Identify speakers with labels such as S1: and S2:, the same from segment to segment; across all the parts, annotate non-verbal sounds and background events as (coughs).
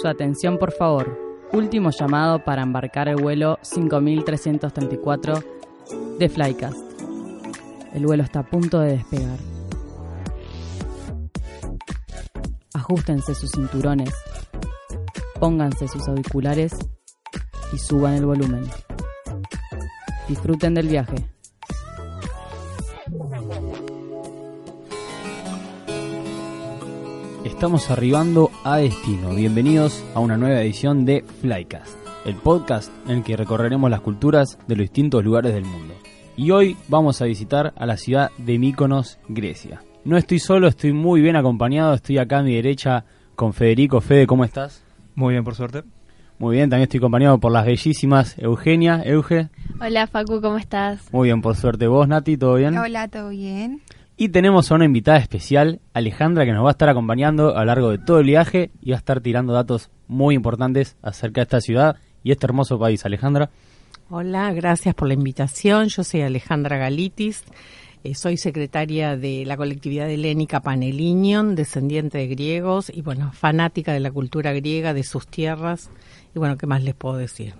S1: Su atención, por favor. Último llamado para embarcar el vuelo 5334 de Flycast. El vuelo está a punto de despegar. Ajustense sus cinturones, pónganse sus auriculares y suban el volumen. Disfruten del viaje.
S2: Estamos arribando a destino. Bienvenidos a una nueva edición de Flycast, el podcast en el que recorreremos las culturas de los distintos lugares del mundo. Y hoy vamos a visitar a la ciudad de Mykonos, Grecia. No estoy solo, estoy muy bien acompañado. Estoy acá a mi derecha con Federico. Fede, ¿cómo estás?
S3: Muy bien, por suerte.
S2: Muy bien, también estoy acompañado por las bellísimas Eugenia. Euge.
S4: Hola Facu, ¿cómo estás?
S2: Muy bien, por suerte. ¿Vos, Nati? ¿Todo bien?
S5: Hola, ¿todo bien?
S2: Y tenemos a una invitada especial, Alejandra, que nos va a estar acompañando a lo largo de todo el viaje y va a estar tirando datos muy importantes acerca de esta ciudad y este hermoso país. Alejandra.
S6: Hola, gracias por la invitación. Yo soy Alejandra Galitis. Eh, soy secretaria de la colectividad helénica Panelinion, descendiente de griegos y, bueno, fanática de la cultura griega, de sus tierras. Y, bueno, ¿qué más les puedo decir?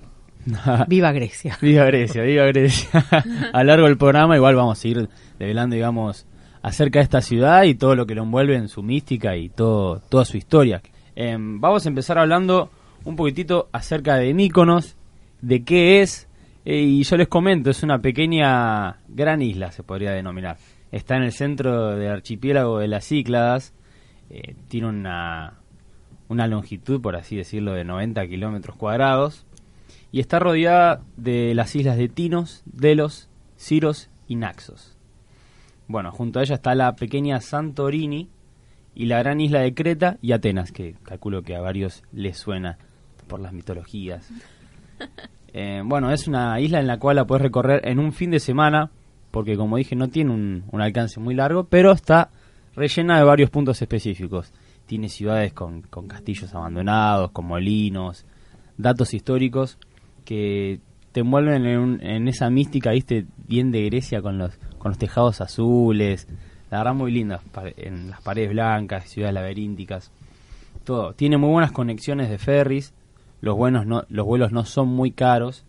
S6: (laughs) viva Grecia.
S2: viva Grecia, viva Grecia. (laughs) a lo largo del programa igual vamos a ir develando, digamos, acerca de esta ciudad y todo lo que lo envuelve en su mística y todo, toda su historia. Em, vamos a empezar hablando un poquitito acerca de Míconos, de qué es, eh, y yo les comento, es una pequeña gran isla, se podría denominar. Está en el centro del archipiélago de las Cícladas, eh, tiene una, una longitud, por así decirlo, de 90 kilómetros cuadrados, y está rodeada de las islas de Tinos, Delos, Ciros y Naxos. Bueno, junto a ella está la pequeña Santorini y la gran isla de Creta y Atenas, que calculo que a varios les suena por las mitologías. (laughs) Eh, bueno, es una isla en la cual la puedes recorrer en un fin de semana, porque como dije no tiene un, un alcance muy largo, pero está rellena de varios puntos específicos. Tiene ciudades con, con castillos abandonados, con molinos, datos históricos que te envuelven en, un- en esa mística, viste, bien de Grecia con los, con los tejados azules, la verdad muy linda, en las paredes blancas, ciudades laberínticas, todo. Tiene muy buenas conexiones de ferries, los, buenos no, los vuelos no son muy caros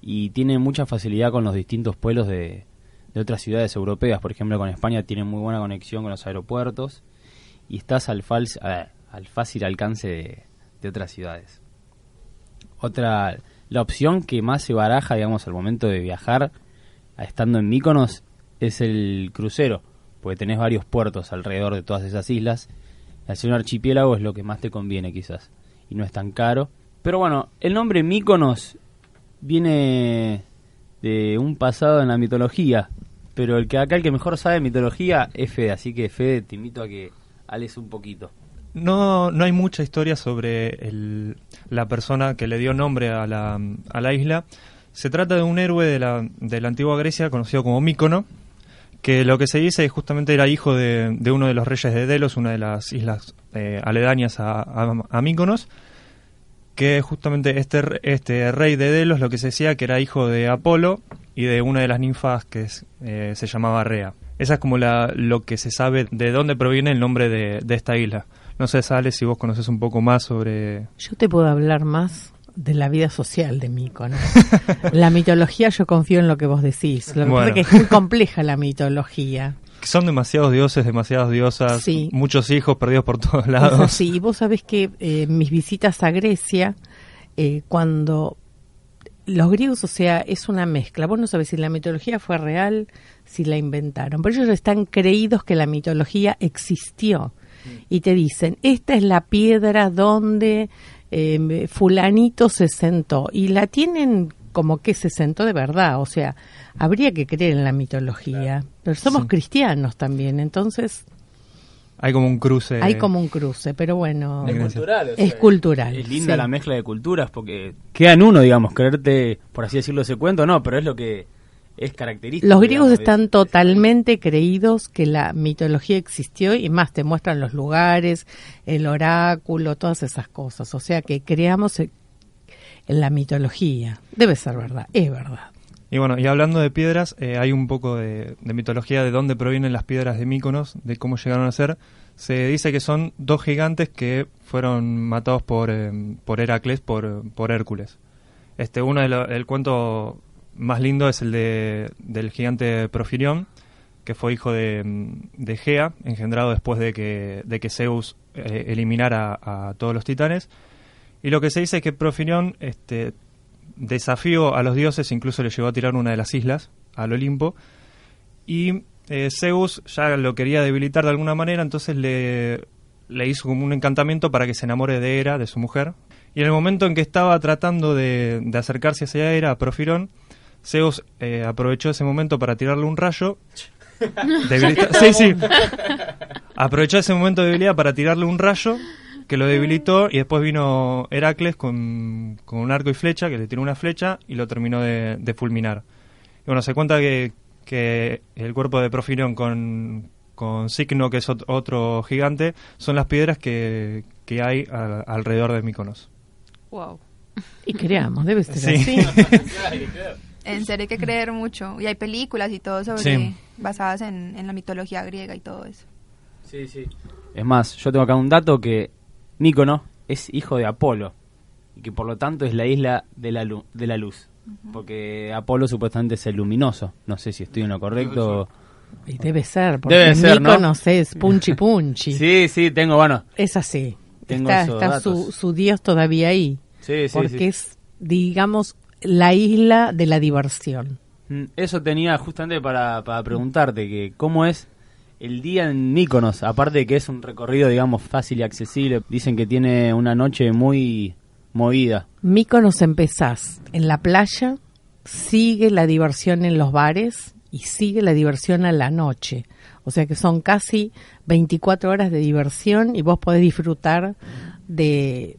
S2: y tiene mucha facilidad con los distintos pueblos de, de otras ciudades europeas. Por ejemplo, con España tiene muy buena conexión con los aeropuertos y estás al, fals- al fácil alcance de, de otras ciudades. Otra, la opción que más se baraja, digamos, al momento de viajar, estando en Míconos, es el crucero, porque tenés varios puertos alrededor de todas esas islas. Hacer un archipiélago es lo que más te conviene, quizás, y no es tan caro. Pero bueno, el nombre Míconos viene de un pasado en la mitología, pero el que acá el que mejor sabe mitología es Fede, así que Fede te invito a que ales un poquito.
S3: No, no hay mucha historia sobre el- la persona que le dio nombre a la, a la isla. Se trata de un héroe de la, de la antigua Grecia conocido como Mícono, que lo que se dice es justamente era hijo de, de uno de los reyes de Delos, una de las islas eh, aledañas a, a, Míconos, que justamente este, este rey de Delos lo que se decía que era hijo de Apolo y de una de las ninfas que eh, se llamaba Rea. Esa es como la, lo que se sabe de dónde proviene el nombre de, de esta isla. No sé, Sale, si vos conoces un poco más sobre...
S6: Yo te puedo hablar más de la vida social de Míconos. (laughs) la mitología yo confío en lo que vos decís. Lo que pasa es que es muy compleja la mitología.
S3: Son demasiados dioses, demasiadas diosas,
S6: Sí.
S3: muchos hijos perdidos por todos lados.
S6: así. Y vos sabés que eh, mis visitas a Grecia, eh, cuando los griegos, o sea, es una mezcla. Vos no sabés si la mitología fue real, si la inventaron. Pero ellos están creídos que la mitología existió. Y te dicen, esta es la piedra donde eh, fulanito se sentó. Y la tienen como que se sentó de verdad. O sea, habría que creer en la mitología. Pero somos
S3: Sí.
S6: cristianos también, entonces
S3: Hay como un cruce.
S6: hay como un cruce. Pero bueno,
S3: Es
S2: cultural,
S6: es cultural.
S2: Es linda
S6: sí.
S2: la mezcla de culturas porque queda en uno, digamos, creerte, por así decirlo, ese cuento, no, pero es lo que es característico.
S6: Los griegos
S2: digamos,
S6: están
S2: de-
S6: totalmente creídos que la mitología existió y más te muestran los lugares, el oráculo, todas esas cosas. O sea que creamos en la mitología. Debe ser verdad, es verdad.
S3: Y bueno, y hablando de piedras, eh, hay un poco de, de mitología de dónde provienen las piedras de Míconos, de cómo llegaron a ser. se dice que son dos gigantes que fueron matados por, eh, por Heracles, por, por Hércules. Este, uno el cuento más lindo es el de, del gigante Profirión, que fue hijo de, de Gea, engendrado después de que, de que Zeus eh, eliminara a, todos los titanes. Y lo que se dice es que Profirión este, desafió a los dioses, incluso le llegó a tirar una de las islas, al Olimpo, y eh, Zeus ya lo quería debilitar de alguna manera, entonces le, le hizo como un encantamiento para que se enamore de Hera, de su mujer. Y en el momento en que estaba tratando de, de acercarse hacia Hera, a Profirón, Zeus eh, aprovechó ese momento para tirarle un rayo. (laughs) sí, sí. Aprovechó ese momento de debilidad para tirarle un rayo que lo debilitó y después vino Heracles con, un arco y flecha, que le tiró una flecha y lo terminó de, fulminar. Y bueno, se cuenta que, que el cuerpo de Profirión con, con Signo, que es otro gigante, son las piedras que, que hay alrededor de Mykonos.
S6: Wow. Y creamos, debe ser así. (laughs)
S5: En serio hay que creer mucho. Y hay películas y todo sobre basadas en, la mitología griega y todo eso.
S2: Sí, sí. Es más, yo tengo acá un dato que Mícono es hijo de Apolo y que por lo tanto es la isla de la, de la luz. Porque Apolo supuestamente es el luminoso. No sé si estoy en lo correcto.
S6: Y debe ser, porque debe ser, Míconos es punchi punchi. (laughs)
S2: sí, sí, tengo, bueno.
S6: Es así. está, su, su, dios todavía ahí. Sí, sí, porque es, digamos, la isla de la diversión.
S2: Mm, eso tenía justamente para, para preguntarte, que cómo es el día en Míconos, aparte de que es un recorrido, digamos, fácil y accesible, dicen que tiene una noche muy movida.
S6: Míconos empezás en la playa, sigue la diversión en los bares y sigue la diversión a la noche. O sea que son casi 24 horas de diversión y vos podés disfrutar de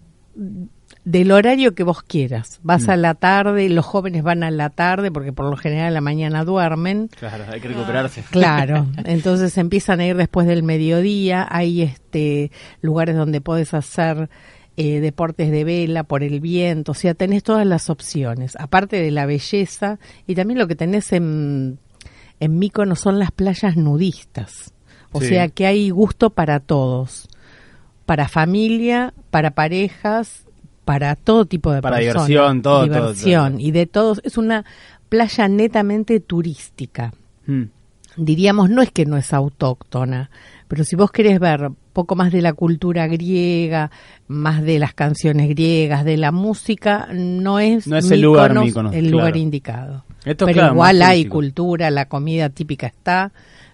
S6: del horario que vos quieras. Vas mm. a la tarde, los jóvenes van a la tarde porque por lo general a la mañana duermen.
S2: Claro, hay que recuperarse.
S6: Claro, entonces empiezan a ir después del mediodía. Hay este lugares donde podés hacer eh, deportes de vela por el viento, o sea, tenés todas las opciones, aparte de la belleza y también lo que tenés en, en Mícono son las playas nudistas, o sea que hay gusto para todos, para familia, para parejas para todo tipo de
S2: para
S6: personas.
S2: diversión, todo,
S6: diversión y de todos. Es una playa netamente turística. Hmm. Diríamos, no es que no es autóctona, pero si vos querés ver poco más de la cultura griega, más de las canciones griegas, de la música, no es,
S2: el lugar,
S6: el lugar indicado. pero igual hay cultura, la comida típica está,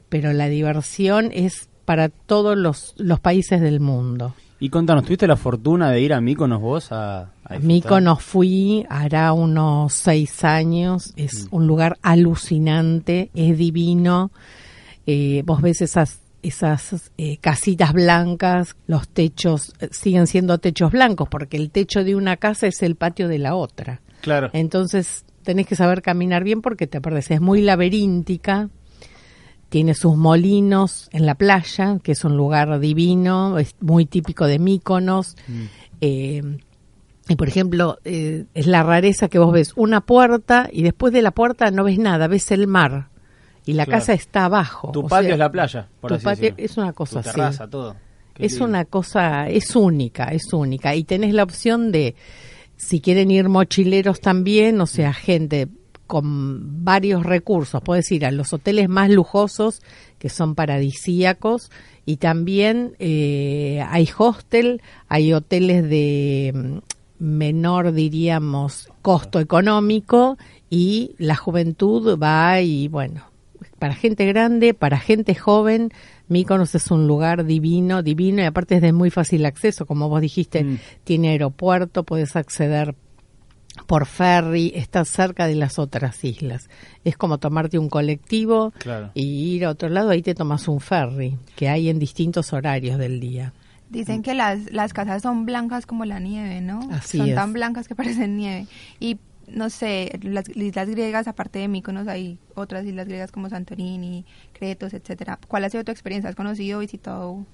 S6: pero la diversión es para todos los, los países del mundo.
S2: Y contanos, ¿tuviste la fortuna de ir a Míconos vos? A,
S6: a Míconos fui, hará unos seis años, es mm. un lugar alucinante, es divino, eh, vos ves esas esas eh, casitas blancas, los techos eh, siguen siendo techos blancos porque el techo de una casa es el patio de la otra.
S2: Claro.
S6: Entonces tenés que saber caminar bien porque te perdés. Es muy laberíntica, tiene sus molinos en la playa, que es un lugar divino, es muy típico de Míconos. Mm. Eh, y por ejemplo, eh, es la rareza que vos ves una puerta y después de la puerta no ves nada, ves el mar y la casa está abajo.
S2: Tu patio es la playa,
S6: por tu patio es una cosa
S2: tu terraza, todo.
S6: es una cosa, es única, es única. Y tenés la opción de, si quieren ir mochileros también, o sea, gente con varios recursos. Puedes ir a los hoteles más lujosos, que son paradisíacos, y también eh, hay hostel, hay hoteles de mm, menor, diríamos, costo económico, y la juventud va y, bueno, para gente grande, para gente joven, Míconos es un lugar divino, divino, y aparte es de muy fácil acceso, como vos dijiste, mm. tiene aeropuerto, puedes acceder por ferry, está cerca de las otras islas. Es como tomarte un colectivo y ir a otro lado, ahí te tomas un ferry, que hay en distintos horarios del día.
S5: Dicen que las, las casas son blancas como la nieve, ¿no?
S6: Así
S5: son tan blancas que (laughs) parecen nieve. Y no sé, las islas griegas, aparte de Mykonos, hay otras islas griegas como Santorini, Cretos, etcétera. ¿Cuál ha sido tu experiencia? ¿Has conocido, visitado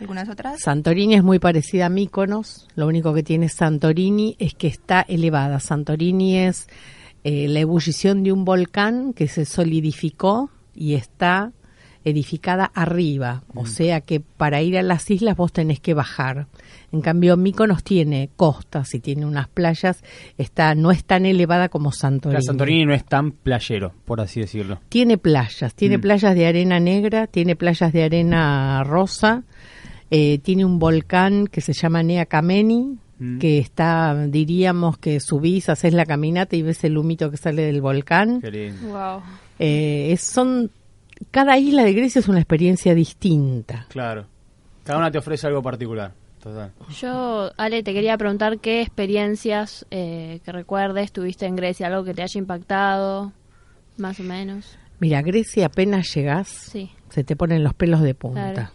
S5: algunas otras?
S6: Santorini es muy parecida a Míconos, lo único que tiene Santorini es que está elevada. Santorini es eh, la ebullición de un volcán que se solidificó y está edificada arriba, o sea que para ir a las islas vos tenés que bajar. En cambio, Mykonos tiene costas y tiene unas playas, está no es tan elevada como Santorini.
S2: La Santorini no es tan playero, por así decirlo.
S6: Tiene playas, tiene
S2: Mm.
S6: playas de arena negra, tiene playas de arena rosa, eh, tiene un volcán que se llama Nea Kameni,
S2: Mm.
S6: que está, diríamos que subís, haces la caminata y ves el humito que sale del volcán.
S2: Qué lindo.
S4: Wow.
S6: Eh, es- son cada isla de Grecia es una experiencia distinta.
S2: Claro. Cada una te ofrece algo particular. Total.
S4: Yo, Ale, te quería preguntar qué experiencias eh, que recuerdes tuviste en Grecia, algo que te haya impactado, más o menos.
S6: Mira, Grecia apenas llegás,
S4: Sí,
S6: se te ponen los pelos de punta.
S4: Claro.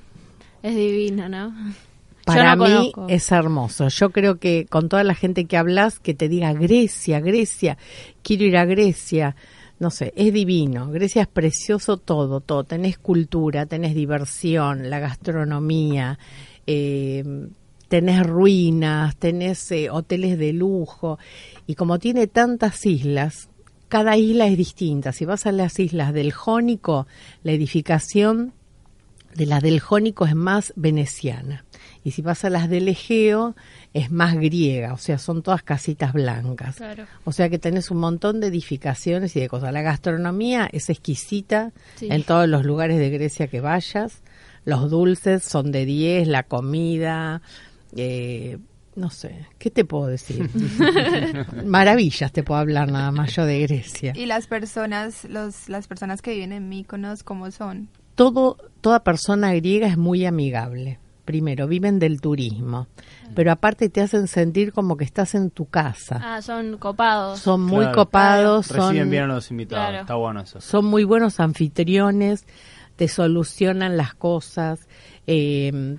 S4: Es divino, ¿no? (laughs)
S6: Para
S4: no
S6: mí
S4: conozco.
S6: es hermoso. Yo creo que con toda la gente que hablas, que te diga Grecia, Grecia, quiero ir a Grecia. No sé, es divino. Grecia es precioso todo, todo. Tenés cultura, tenés diversión, la gastronomía, eh, tenés ruinas, tenés eh, hoteles de lujo. Y como tiene tantas islas, cada isla es distinta. Si vas a las islas del Jónico, la edificación de las del Jónico es más veneciana. Y si vas a las del Egeo, es más griega, o sea, son todas casitas blancas.
S4: Claro.
S6: O sea que tenés un montón de edificaciones y de cosas. La gastronomía es exquisita
S4: Sí.
S6: en todos los lugares de Grecia que vayas. Los dulces son de 10, la comida, eh, no sé, ¿qué te puedo decir? (laughs) Maravillas te puedo hablar nada más yo de Grecia.
S5: Y las personas, los, las personas que viven en Mykonos, ¿cómo son?
S6: Todo, toda persona griega es muy amigable. Primero, viven del turismo, pero aparte te hacen sentir como que estás en tu casa.
S4: Ah, son copados.
S6: Son muy
S2: Claro.
S6: copados,
S2: Reciben
S6: son,
S2: bien a los invitados.
S4: Claro.
S2: Está bueno eso.
S6: son muy buenos anfitriones, te solucionan las cosas. eh,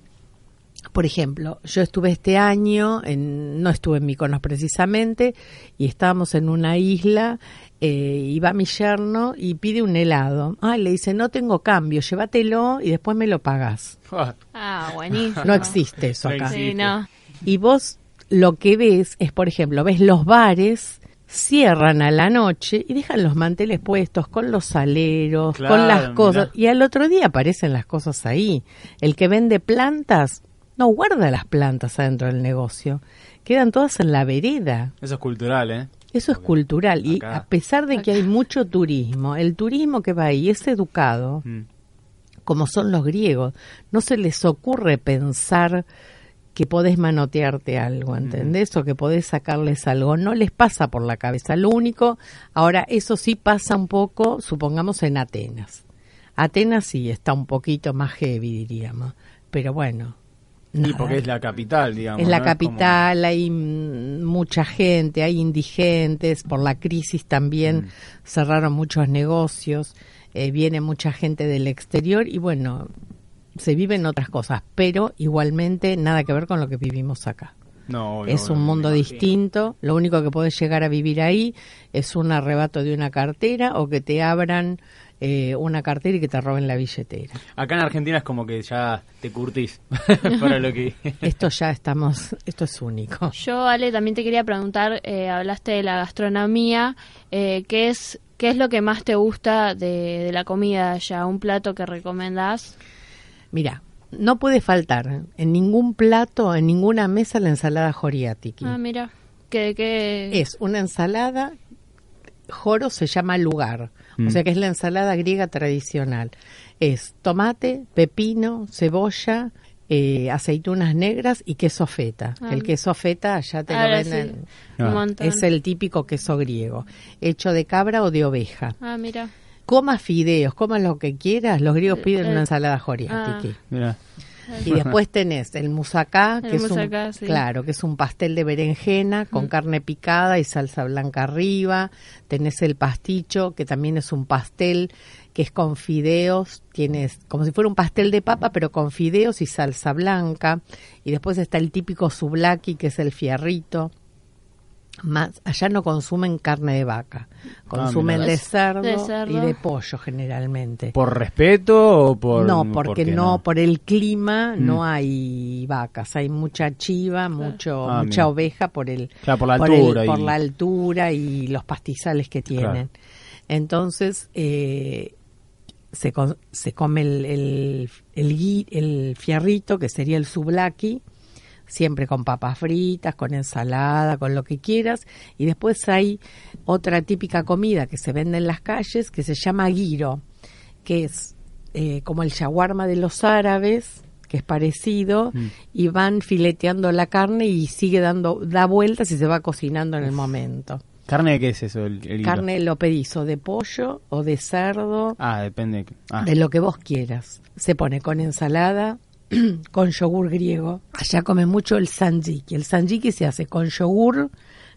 S6: por ejemplo, yo estuve este año, en, no estuve en Mykonos precisamente, y estábamos en una isla, eh, y va mi yerno y pide un helado. Ah, le dice, no tengo cambio, llévatelo y después me lo pagás. (laughs)
S4: Ah, buenísimo.
S6: No existe eso
S2: No
S6: acá.
S4: Sí, no.
S6: Y vos lo que ves es, por ejemplo, ves los bares cierran a la noche y dejan los manteles puestos con los aleros,
S2: Claro,
S6: con las cosas.
S2: mirá.
S6: Y al otro día aparecen las cosas ahí. El que vende plantas no guarda las plantas adentro del negocio. Quedan todas en la vereda.
S2: Eso es cultural, ¿eh?
S6: Eso es cultural. Y
S2: Acá.
S6: a pesar de que hay mucho turismo, el turismo que va ahí es educado
S2: Mm.
S6: como son los griegos. No se les ocurre pensar que podés manotearte algo, ¿entendés? O que podés sacarles algo. No les pasa por la cabeza. Lo único, ahora, eso sí pasa un poco, supongamos, en Atenas. Atenas sí está un poquito más heavy, diríamos. Pero bueno.
S2: Y
S6: nada.
S2: porque es la capital, digamos.
S6: Es la
S2: ¿no?
S6: capital, hay mucha gente, hay indigentes, por la crisis también
S2: Mm.
S6: cerraron muchos negocios, eh, viene mucha gente del exterior y bueno, se viven otras cosas, pero igualmente nada que ver con lo que vivimos acá.
S2: No,
S6: es
S2: no,
S6: un mundo distinto, lo único que podés llegar a vivir ahí es un arrebato de una cartera o que te abran eh, una cartera y que te roben la billetera.
S2: Acá en Argentina es como que ya te curtís (laughs) para lo que...
S6: Esto ya estamos, esto es único.
S4: Yo, Ale, también te quería preguntar, eh, hablaste de la gastronomía, eh, ¿qué es qué es lo que más te gusta de, de la comida allá? ¿Un plato que recomendás?
S6: Mira, no puede faltar en ningún plato, en ninguna mesa, la ensalada joriatiki.
S4: Ah, mira, que, que...
S6: Es una ensalada, joro se llama lugar,
S2: Mm.
S6: o sea que es la ensalada griega tradicional. Es tomate, pepino, cebolla, eh, aceitunas negras y queso feta.
S4: Ah.
S6: El queso feta ya te
S4: Ahora
S6: lo
S4: sí,
S6: venden.
S2: Ah.
S4: un montón.
S6: Es el típico queso griego, hecho de cabra o de oveja.
S4: Ah, mira.
S6: Coma fideos, coma lo que quieras, los griegos
S4: Eh,
S6: piden
S4: eh,
S6: una ensalada joriatiki.
S2: Mira. (laughs)
S6: Y después tenés el musaká,
S4: El
S6: que es un,
S4: sí.
S6: claro, que es un pastel de berenjena con carne picada y salsa blanca arriba. Tenés el pasticho, que también es un pastel que es con fideos, tienes como si fuera un pastel de papa, pero con fideos y salsa blanca. Y después está el típico sublaki, que es el fierrito. Más, allá no consumen carne de vaca, consumen
S2: Ah, mirá.
S6: de, cerdo
S4: De cerdo.
S6: y de pollo generalmente.
S2: ¿Por respeto o por...?
S6: No, porque no, por el clima
S2: Mm.
S6: no hay vacas, hay mucha chiva, mucho,
S2: Ah,
S6: mucha
S2: mira.
S6: oveja por el
S2: Claro, por la
S6: el-
S2: altura.
S6: por
S2: y-
S6: la altura y los pastizales que tienen. Entonces, eh, se, se come el, el, el, el fierrito, que sería el souvlaki, siempre con papas fritas, con ensalada, con lo que quieras. Y después hay otra típica comida que se vende en las calles que se llama guiro, que es eh, como el shawarma de los árabes, que es parecido,
S2: Mm.
S6: y van fileteando la carne y sigue dando, da vueltas y se va cocinando en el momento.
S2: ¿Carne de qué es eso? El, el hilo?
S6: Carne lo pedís o de pollo o de cerdo,
S2: Ah, depende. Ah,
S6: de lo que vos quieras. Se pone con ensalada, (clears throat) con yogur griego. Allá comen mucho el sanjiki. El sanjiki se hace con yogur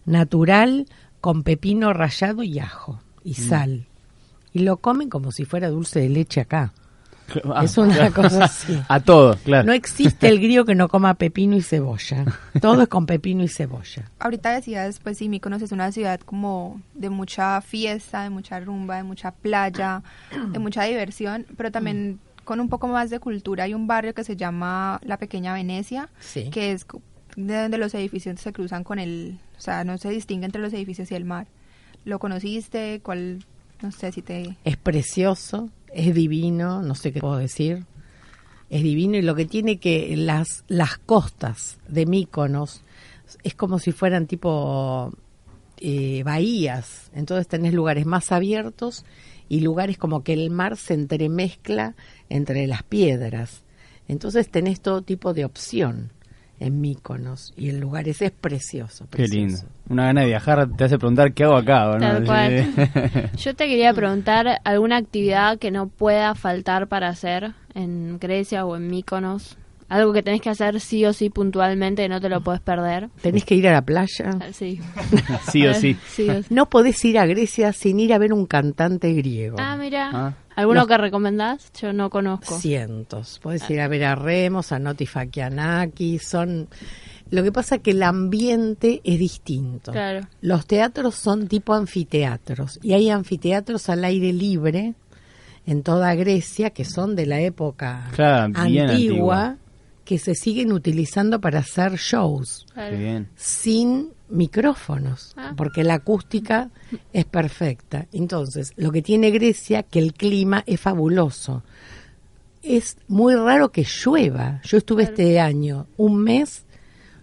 S6: natural, con pepino rallado y ajo y sal. Y lo comen como si fuera dulce de leche acá.
S2: ah,
S6: es una
S2: claro.
S6: cosa (laughs) así.
S2: A todo, claro.
S6: No existe el griego que no coma pepino y cebolla. (laughs) Todo es con pepino y cebolla.
S5: Ahorita decías, pues sí, Mykonos es una ciudad como de mucha fiesta, de mucha rumba, de mucha playa, de mucha diversión, pero también con un poco más de cultura. Hay un barrio que se llama La Pequeña Venecia,
S6: Sí.
S5: que es de donde los edificios se cruzan con el, o sea, no se distingue entre los edificios y el mar. ¿Lo conociste? ¿Cuál? No sé si te...
S6: Es precioso, es divino, no sé qué puedo decir. Es divino y lo que tiene que las las costas de Míconos es como si fueran tipo eh, bahías. Entonces tenés lugares más abiertos y lugares como que el mar se entremezcla entre las piedras. Entonces tenés todo tipo de opción en Míconos y el lugar ese es precioso.
S2: Qué
S6: precioso.
S2: lindo. Una gana de viajar te hace preguntar qué hago acá, ¿o ¿no?
S4: Tal cual.
S2: Sí. (laughs)
S4: Yo te quería preguntar alguna actividad que no pueda faltar para hacer en Grecia o en Mykonos. Algo que tenés que hacer sí o sí puntualmente, no te lo puedes perder.
S6: Tenés que ir a la playa.
S4: Ah, Sí. (laughs)
S2: sí o sí. (laughs)
S4: Sí o sí.
S6: No podés ir a Grecia sin ir a ver un cantante griego.
S4: Ah, mira.
S2: Ah.
S4: ¿Alguno
S6: Los-
S4: que recomendás? Yo no conozco.
S6: Cientos. Podés ir a ver a Remos, a Noti Fakianaki, son... Lo que pasa es que el ambiente es distinto.
S4: Claro.
S6: Los teatros son tipo anfiteatros y hay anfiteatros al aire libre en toda Grecia que son de la época
S2: Claro, bien antigua.
S6: Que se siguen utilizando para hacer shows
S4: Claro.
S6: Sin micrófonos,
S4: Ah.
S6: porque la acústica es perfecta. Entonces, lo que tiene Grecia, que el clima es fabuloso. Es muy raro que llueva. Yo estuve este año un mes,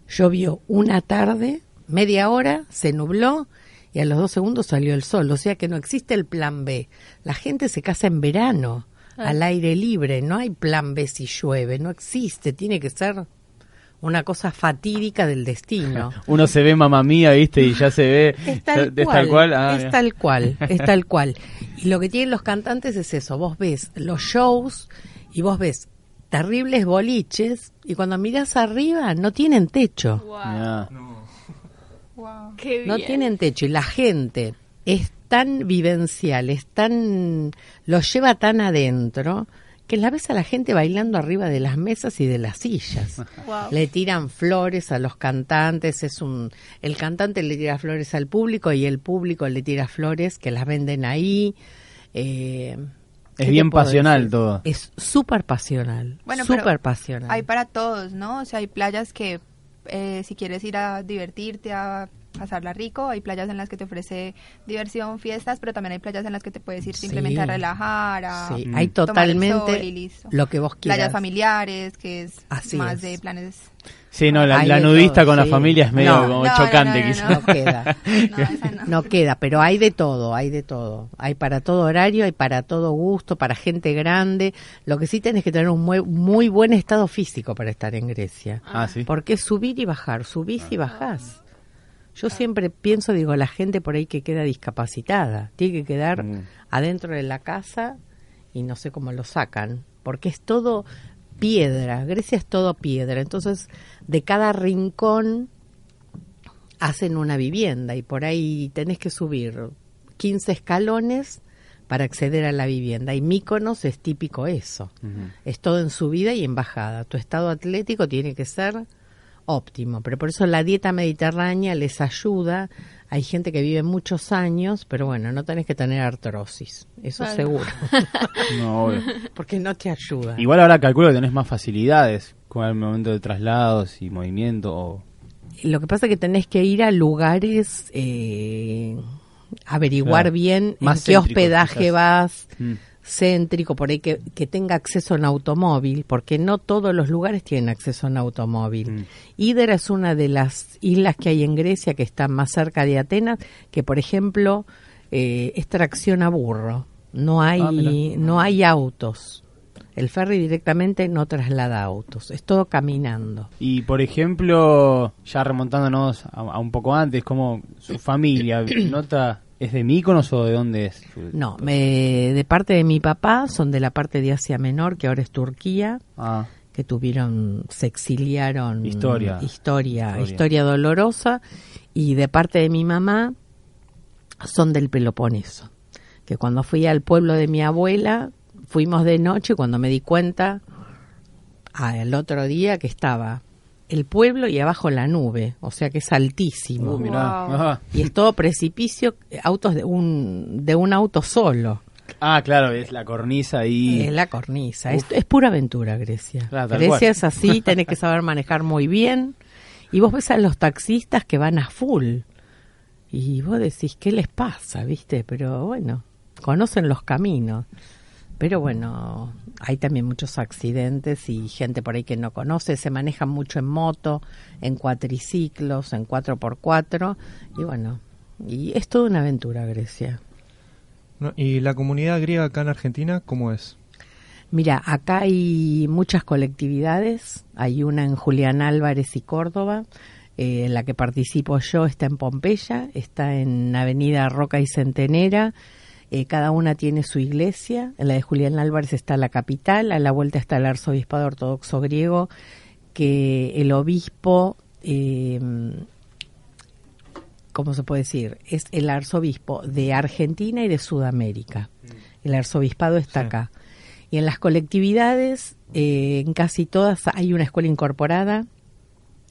S6: llovió una tarde, media hora, se nubló y a los dos segundos salió el sol. O sea que no existe el plan B. La gente se casa en verano. Al aire libre. No hay plan B si llueve. No existe. Tiene que ser una cosa fatídica del destino. (laughs)
S2: Uno se ve mamá mía, ¿viste? Y ya se ve.
S6: Es tal
S2: es
S6: cual,
S2: cual. Ah,
S6: es
S2: mira.
S6: tal cual, es (laughs) tal cual. Y lo que tienen los cantantes es eso, vos ves los shows y vos ves terribles boliches y cuando miras arriba no tienen techo,
S2: Mirá.
S5: Wow.
S4: Qué
S6: no
S4: bien.
S6: tienen techo y la gente es tan vivencial, es tan, lo lleva tan adentro que la ves a la gente bailando arriba de las mesas y de las sillas. (laughs)
S4: Wow.
S6: Le tiran flores a los cantantes, es un el cantante le tira flores al público y el público le tira flores que las venden ahí. Eh, ¿qué
S2: Es bien pasional
S6: decir?
S2: todo.
S6: Es súper pasional,
S5: Bueno,
S6: súper pasional.
S5: Hay para todos, ¿no? O sea, hay playas que eh, si quieres ir a divertirte, a pasarla rico, hay playas en las que te ofrece diversión, fiestas, pero también hay playas en las que te puedes ir simplemente
S6: Sí.
S5: a relajar, a
S6: Sí,
S2: Mm.
S6: hay
S5: tomar el sol
S6: totalmente
S5: y listo.
S6: lo que vos quieras.
S5: playas familiares, que es
S6: Así
S5: más
S6: es.
S5: de planes.
S2: Sí, no, la, nudista
S6: todo,
S2: con la familia es medio
S6: No.
S2: como
S5: No,
S2: chocante,
S5: no, no,
S2: quizás.
S6: No queda. (laughs)
S5: No, esa no.
S6: No queda, pero hay de todo, hay de todo. Hay para todo horario, hay para todo gusto, para gente grande. Lo que sí tenés que tener un muy, muy buen estado físico para estar en Grecia.
S2: Ah, sí.
S6: Porque subir y bajar, subís y bajás. Yo siempre pienso, digo, la gente por ahí que queda discapacitada, tiene que quedar
S2: Mm.
S6: adentro de la casa y no sé cómo lo sacan, porque es todo piedra, Grecia es todo piedra, entonces de cada rincón hacen una vivienda y por ahí tenés que subir 15 escalones para acceder a la vivienda. Y Míconos es típico eso. Es todo en subida y en bajada. Tu estado atlético tiene que ser óptimo, pero por eso la dieta mediterránea les ayuda. Hay gente que vive muchos años, pero bueno, no tenés que tener artrosis, eso seguro, (laughs)
S2: No, obvio.
S6: porque no te ayuda.
S2: Igual ahora calculo que tenés más facilidades con el momento de traslados y movimiento. O...
S6: Lo que pasa es que tenés que ir a lugares, eh, averiguar
S2: Claro.
S6: bien
S2: Más
S6: en qué hospedaje
S2: quizás.
S6: vas,
S2: Mm.
S6: Céntrico, por ahí que, que tenga acceso en automóvil, porque no todos los lugares tienen acceso en automóvil.
S2: Mm.
S6: Es una de las islas que hay en Grecia que está más cerca de Atenas, que por ejemplo eh, es tracción a burro. No hay,
S2: Ah, mira.
S6: no hay autos. El ferry directamente no traslada autos, es todo caminando.
S2: Y por ejemplo, ya remontándonos a, a un poco antes, como su (coughs) familia, ¿nota es de Míconos o de dónde es?
S6: No, me- de parte de mi papá son de la parte de Asia Menor, que ahora es Turquía,
S2: Ah,
S6: que tuvieron, se exiliaron.
S2: Historia.
S6: Historia,
S2: Historia.
S6: historia dolorosa. Y de parte de mi mamá son del Peloponeso. Que cuando fui al pueblo de mi abuela, fuimos de noche y cuando me di cuenta, al otro día que estaba el pueblo y abajo la nube, o sea que es altísimo.
S2: uh.
S4: Wow.
S2: Ajá.
S6: Y es todo precipicio, autos de un, de un auto solo.
S2: Ah, claro, es la cornisa ahí.
S6: Es la cornisa. Es, es pura aventura, Grecia.
S2: Claro, tal
S6: Grecia
S2: cual.
S6: es así, tenés que saber manejar muy bien. Y vos ves a los taxistas que van a full. Y vos decís, ¿qué les pasa? ¿Viste? Pero bueno, conocen los caminos. Pero bueno, hay también muchos accidentes y gente por ahí que no conoce. Se manejan mucho en moto, en cuatriciclos, en 4x4. Y bueno, y es toda una aventura, Grecia.
S3: No, ¿Y la comunidad griega acá en Argentina cómo es?
S6: Mira, acá hay muchas colectividades. Hay una en Julián Álvarez y Córdoba. eh, en la que participo yo está en Pompeya, está en Avenida Roca y Centenera. Eh, cada una tiene su iglesia. En la de Julián Álvarez está la capital. A la vuelta está el arzobispado ortodoxo griego, que el obispo. Eh, ¿Cómo se puede decir? Es el arzobispo de Argentina y de Sudamérica. El arzobispado está
S3: Sí.
S6: acá. Y en las colectividades, eh, en casi todas hay una escuela incorporada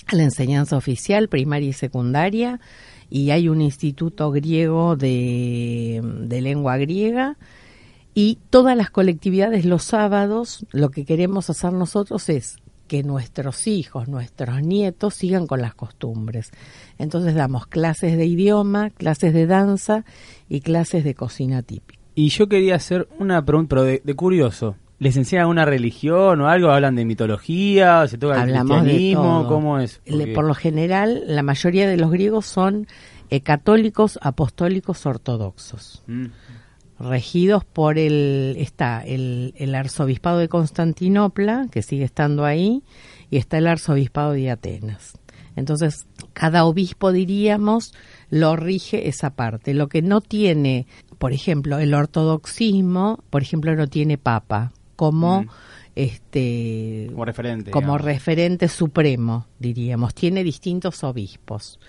S6: a la enseñanza oficial, primaria y secundaria, y hay un instituto griego de, de lengua griega. Y todas las colectividades los sábados, lo que queremos hacer nosotros es que nuestros hijos, nuestros nietos sigan con las costumbres. Entonces damos clases de idioma, clases de danza y clases de cocina típica.
S2: Y yo quería hacer una pregunta, pero de, de curioso. ¿Les enseñan una religión o algo? ¿Hablan de mitología? ¿Se toca
S6: Hablamos de
S2: cristianismo? ¿Cómo es?
S6: Le-
S2: Porque-
S6: por lo general, la mayoría de los griegos son eh, católicos, apostólicos, ortodoxos,
S2: Mm.
S6: regidos por el está el, el arzobispado de Constantinopla que sigue estando ahí y está el arzobispado de Atenas. Entonces, cada obispo diríamos lo rige esa parte. Lo que no tiene, por ejemplo, el ortodoxismo, por ejemplo, no tiene papa como
S2: Mm.
S6: este
S2: Como referente.
S6: como
S2: digamos.
S6: referente supremo, diríamos. Tiene distintos obispos.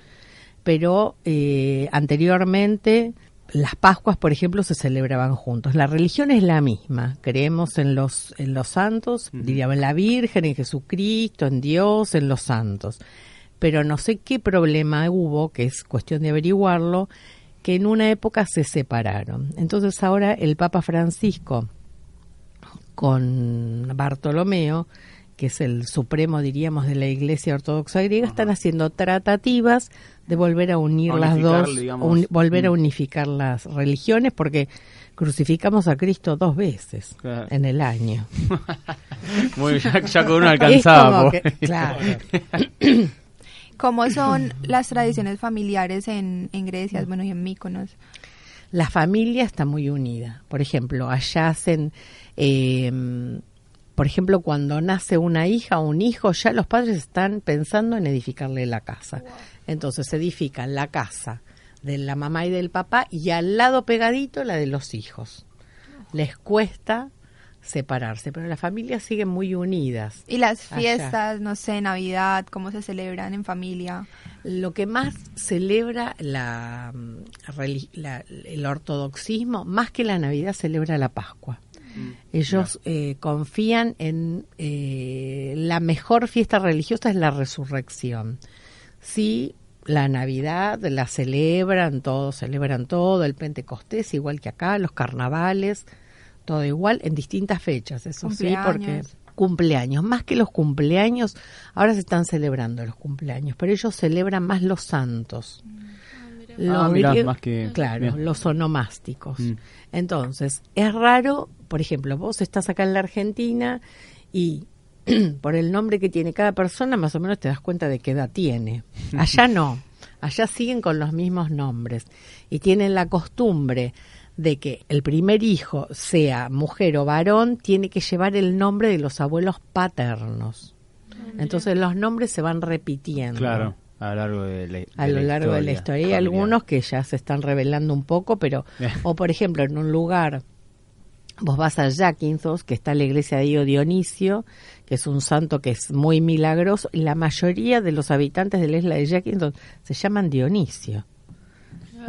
S6: Pero eh, anteriormente las Pascuas, por ejemplo, se celebraban juntos. La religión es la misma. Creemos en los, en los santos, diríamos en la Virgen, en Jesucristo, en Dios, en los santos. Pero no sé qué problema hubo, que es cuestión de averiguarlo, que en una época se separaron. Entonces ahora el Papa Francisco con Bartolomeo, que es el supremo, diríamos, de la Iglesia Ortodoxa griega, están haciendo tratativas de volver a unir las dos, un- volver a
S2: Mm.
S6: unificar las religiones, porque crucificamos a Cristo dos veces
S2: Claro.
S6: en el año. (laughs)
S2: Muy bien, ya, ya con uno (laughs)
S6: Es
S2: alcanzaba.
S6: como que- claro. (coughs)
S5: ¿Cómo son las tradiciones familiares en, en Grecia, bueno, y en Míconos?
S6: la familia está muy unida. Por ejemplo, allá hacen, eh, por ejemplo, cuando nace una hija o un hijo, ya los padres están pensando en edificarle la casa. Entonces edifican la casa de la mamá y del papá y al lado pegadito la de los hijos. Les cuesta separarse, pero las familias siguen muy unidas.
S5: Y las
S6: Allá.
S5: fiestas, no sé, Navidad, cómo se celebran en familia.
S6: Lo que más celebra la, mm, la- el ortodoxismo, más que la Navidad, celebra la Pascua. Ellos eh, confían en eh, la mejor fiesta religiosa es la resurrección. Sí, la Navidad la celebran, todos celebran todo, el Pentecostés igual que acá, los carnavales, todo igual en distintas fechas, eso sí, porque
S5: Cumpleaños.
S6: más que los cumpleaños, ahora se están celebrando los cumpleaños, pero ellos celebran más los santos. Los
S2: Ah, mirá, más que-
S6: claro,
S2: bien.
S6: los onomásticos.
S2: Mm.
S6: Entonces, es raro, por ejemplo, vos estás acá en la Argentina y (clears throat) por el nombre que tiene cada persona, más o menos te das cuenta de qué edad tiene. (laughs) Allá no, allá siguen con los mismos nombres y tienen la costumbre de que el primer hijo, sea mujer o varón, tiene que llevar el nombre de los abuelos paternos. Entonces los nombres se van repitiendo
S2: Claro, a lo largo de la, de
S6: a lo
S2: la
S6: largo de la historia. Hay algunos que ya se están revelando un poco, pero, (laughs) o por ejemplo, en un lugar, vos vas a Jaquinthos, que está la iglesia de Dio Dionisio, que es un santo que es muy milagroso, y la mayoría de los habitantes de la isla de Jaquinthos se llaman Dionisio.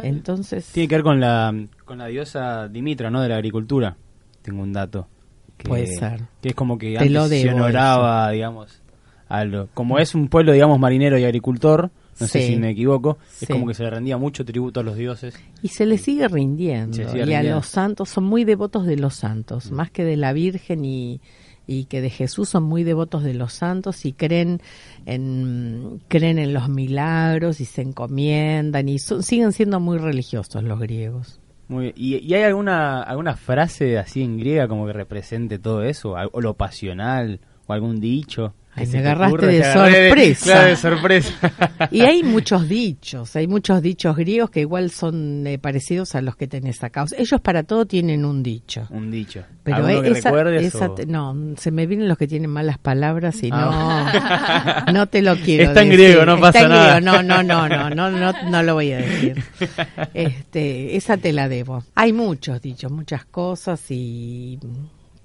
S6: Entonces,
S2: Tiene que ver con la, con la diosa Dimitra, ¿no? De la agricultura. Tengo un dato. Que,
S6: Puede ser.
S2: Que es como que antes se honoraba, digamos, como es un pueblo, digamos, marinero y agricultor, no sé si me equivoco,
S6: Sí.
S2: es como que se le rendía mucho tributo a los dioses.
S6: y se le sigue rindiendo.
S2: Sigue
S6: y a los santos, son muy devotos de los santos, más que de la Virgen y, y que de Jesús son muy devotos de los santos y creen en, creen en los milagros y se encomiendan y son- siguen siendo muy religiosos los griegos.
S2: Muy, ¿y, y hay alguna, alguna frase así en griega como que represente todo eso? ¿O lo pasional? ¿O algún dicho?
S6: Ay, me agarraste de sorpresa.
S2: claro, de sorpresa. (laughs)
S6: Y hay muchos dichos, hay muchos dichos griegos que igual son eh, parecidos a los que tenés acá. O sea, ellos para todo tienen un dicho.
S2: un dicho.
S6: Pero
S2: ¿Alguno que
S6: esa,
S2: recuerdes
S6: no, se me vienen los que tienen malas palabras y
S2: Ah.
S6: no, (laughs) no te lo quiero
S2: Está en
S6: decir.
S2: griego, no
S6: Está
S2: pasa
S6: en
S2: nada.
S6: griego, No, no, no, no, no, no, no lo voy a decir. (laughs) Este, esa te la debo. Hay muchos dichos, muchas cosas y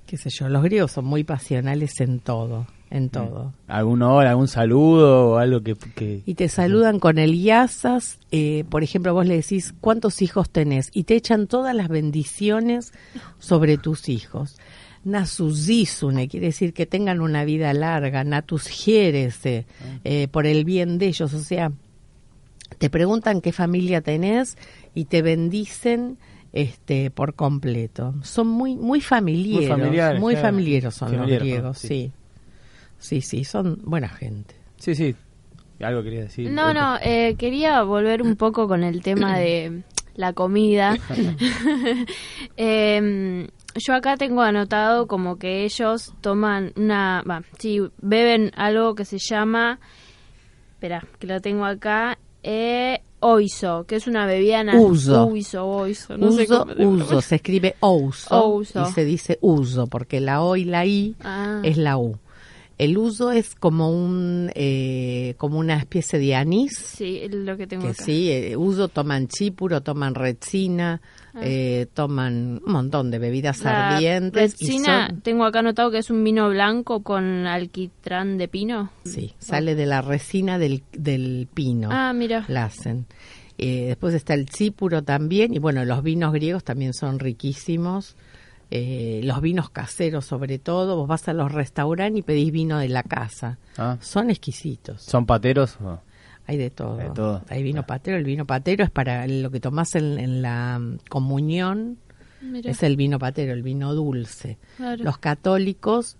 S6: qué sé yo, los griegos son muy pasionales en todo, en todo.
S2: ¿Algún hora, algún saludo o algo que... que-
S6: Y te saludan con el yasas, eh, por ejemplo, vos le decís cuántos hijos tenés y te echan todas las bendiciones sobre tus hijos. Nasusisune quiere decir que tengan una vida larga, natus gierese, eh, por el bien de ellos, o sea, te preguntan qué familia tenés y te bendicen este por completo. Son muy muy familiares, muy,
S2: familiares, claro.
S6: familiares son los griegos,
S2: sí.
S6: sí. Sí, sí, son buena gente.
S2: Sí, sí. Algo quería decir.
S4: No, no, eh, quería volver un poco con el tema de la comida. (laughs) Em, yo acá tengo anotado como que ellos toman una, va, sí, beben algo que se llama, espera, que lo tengo acá, eh, oiso, que es una bebida na-
S6: Uso.
S4: Uiso, oiso, no sé
S6: uso,
S4: cómo se
S6: uso, se escribe ouso,
S4: Ouso.
S6: y se dice uso, porque la O y la I
S4: Ah.
S6: es la U. El uso es como un eh, como una especie de anís,
S4: Sí, lo que tengo
S6: que
S4: acá.
S6: sí, eh, uso toman chípuro, toman retsina, eh, toman un montón de bebidas
S4: Ah. La
S6: ardientes. y
S4: Retsina,
S6: son-
S4: tengo acá anotado que es un vino blanco con alquitrán de pino.
S6: sí, sale de la resina del, del pino.
S4: Ah, mira.
S6: la hacen. Eh, después está el chípuro también, y bueno, los vinos griegos también son riquísimos. Eh, los vinos caseros sobre todo, vos vas a los restaurantes y pedís vino de la casa.
S2: Ah,
S6: Son exquisitos.
S2: ¿Son pateros? o-
S6: Hay de todo.
S2: De todo.
S6: Hay vino patero. El vino patero es para lo que tomás en, en la mm, comunión.
S4: Mira,
S6: Es el vino patero, el vino dulce.
S4: claro.
S6: Los católicos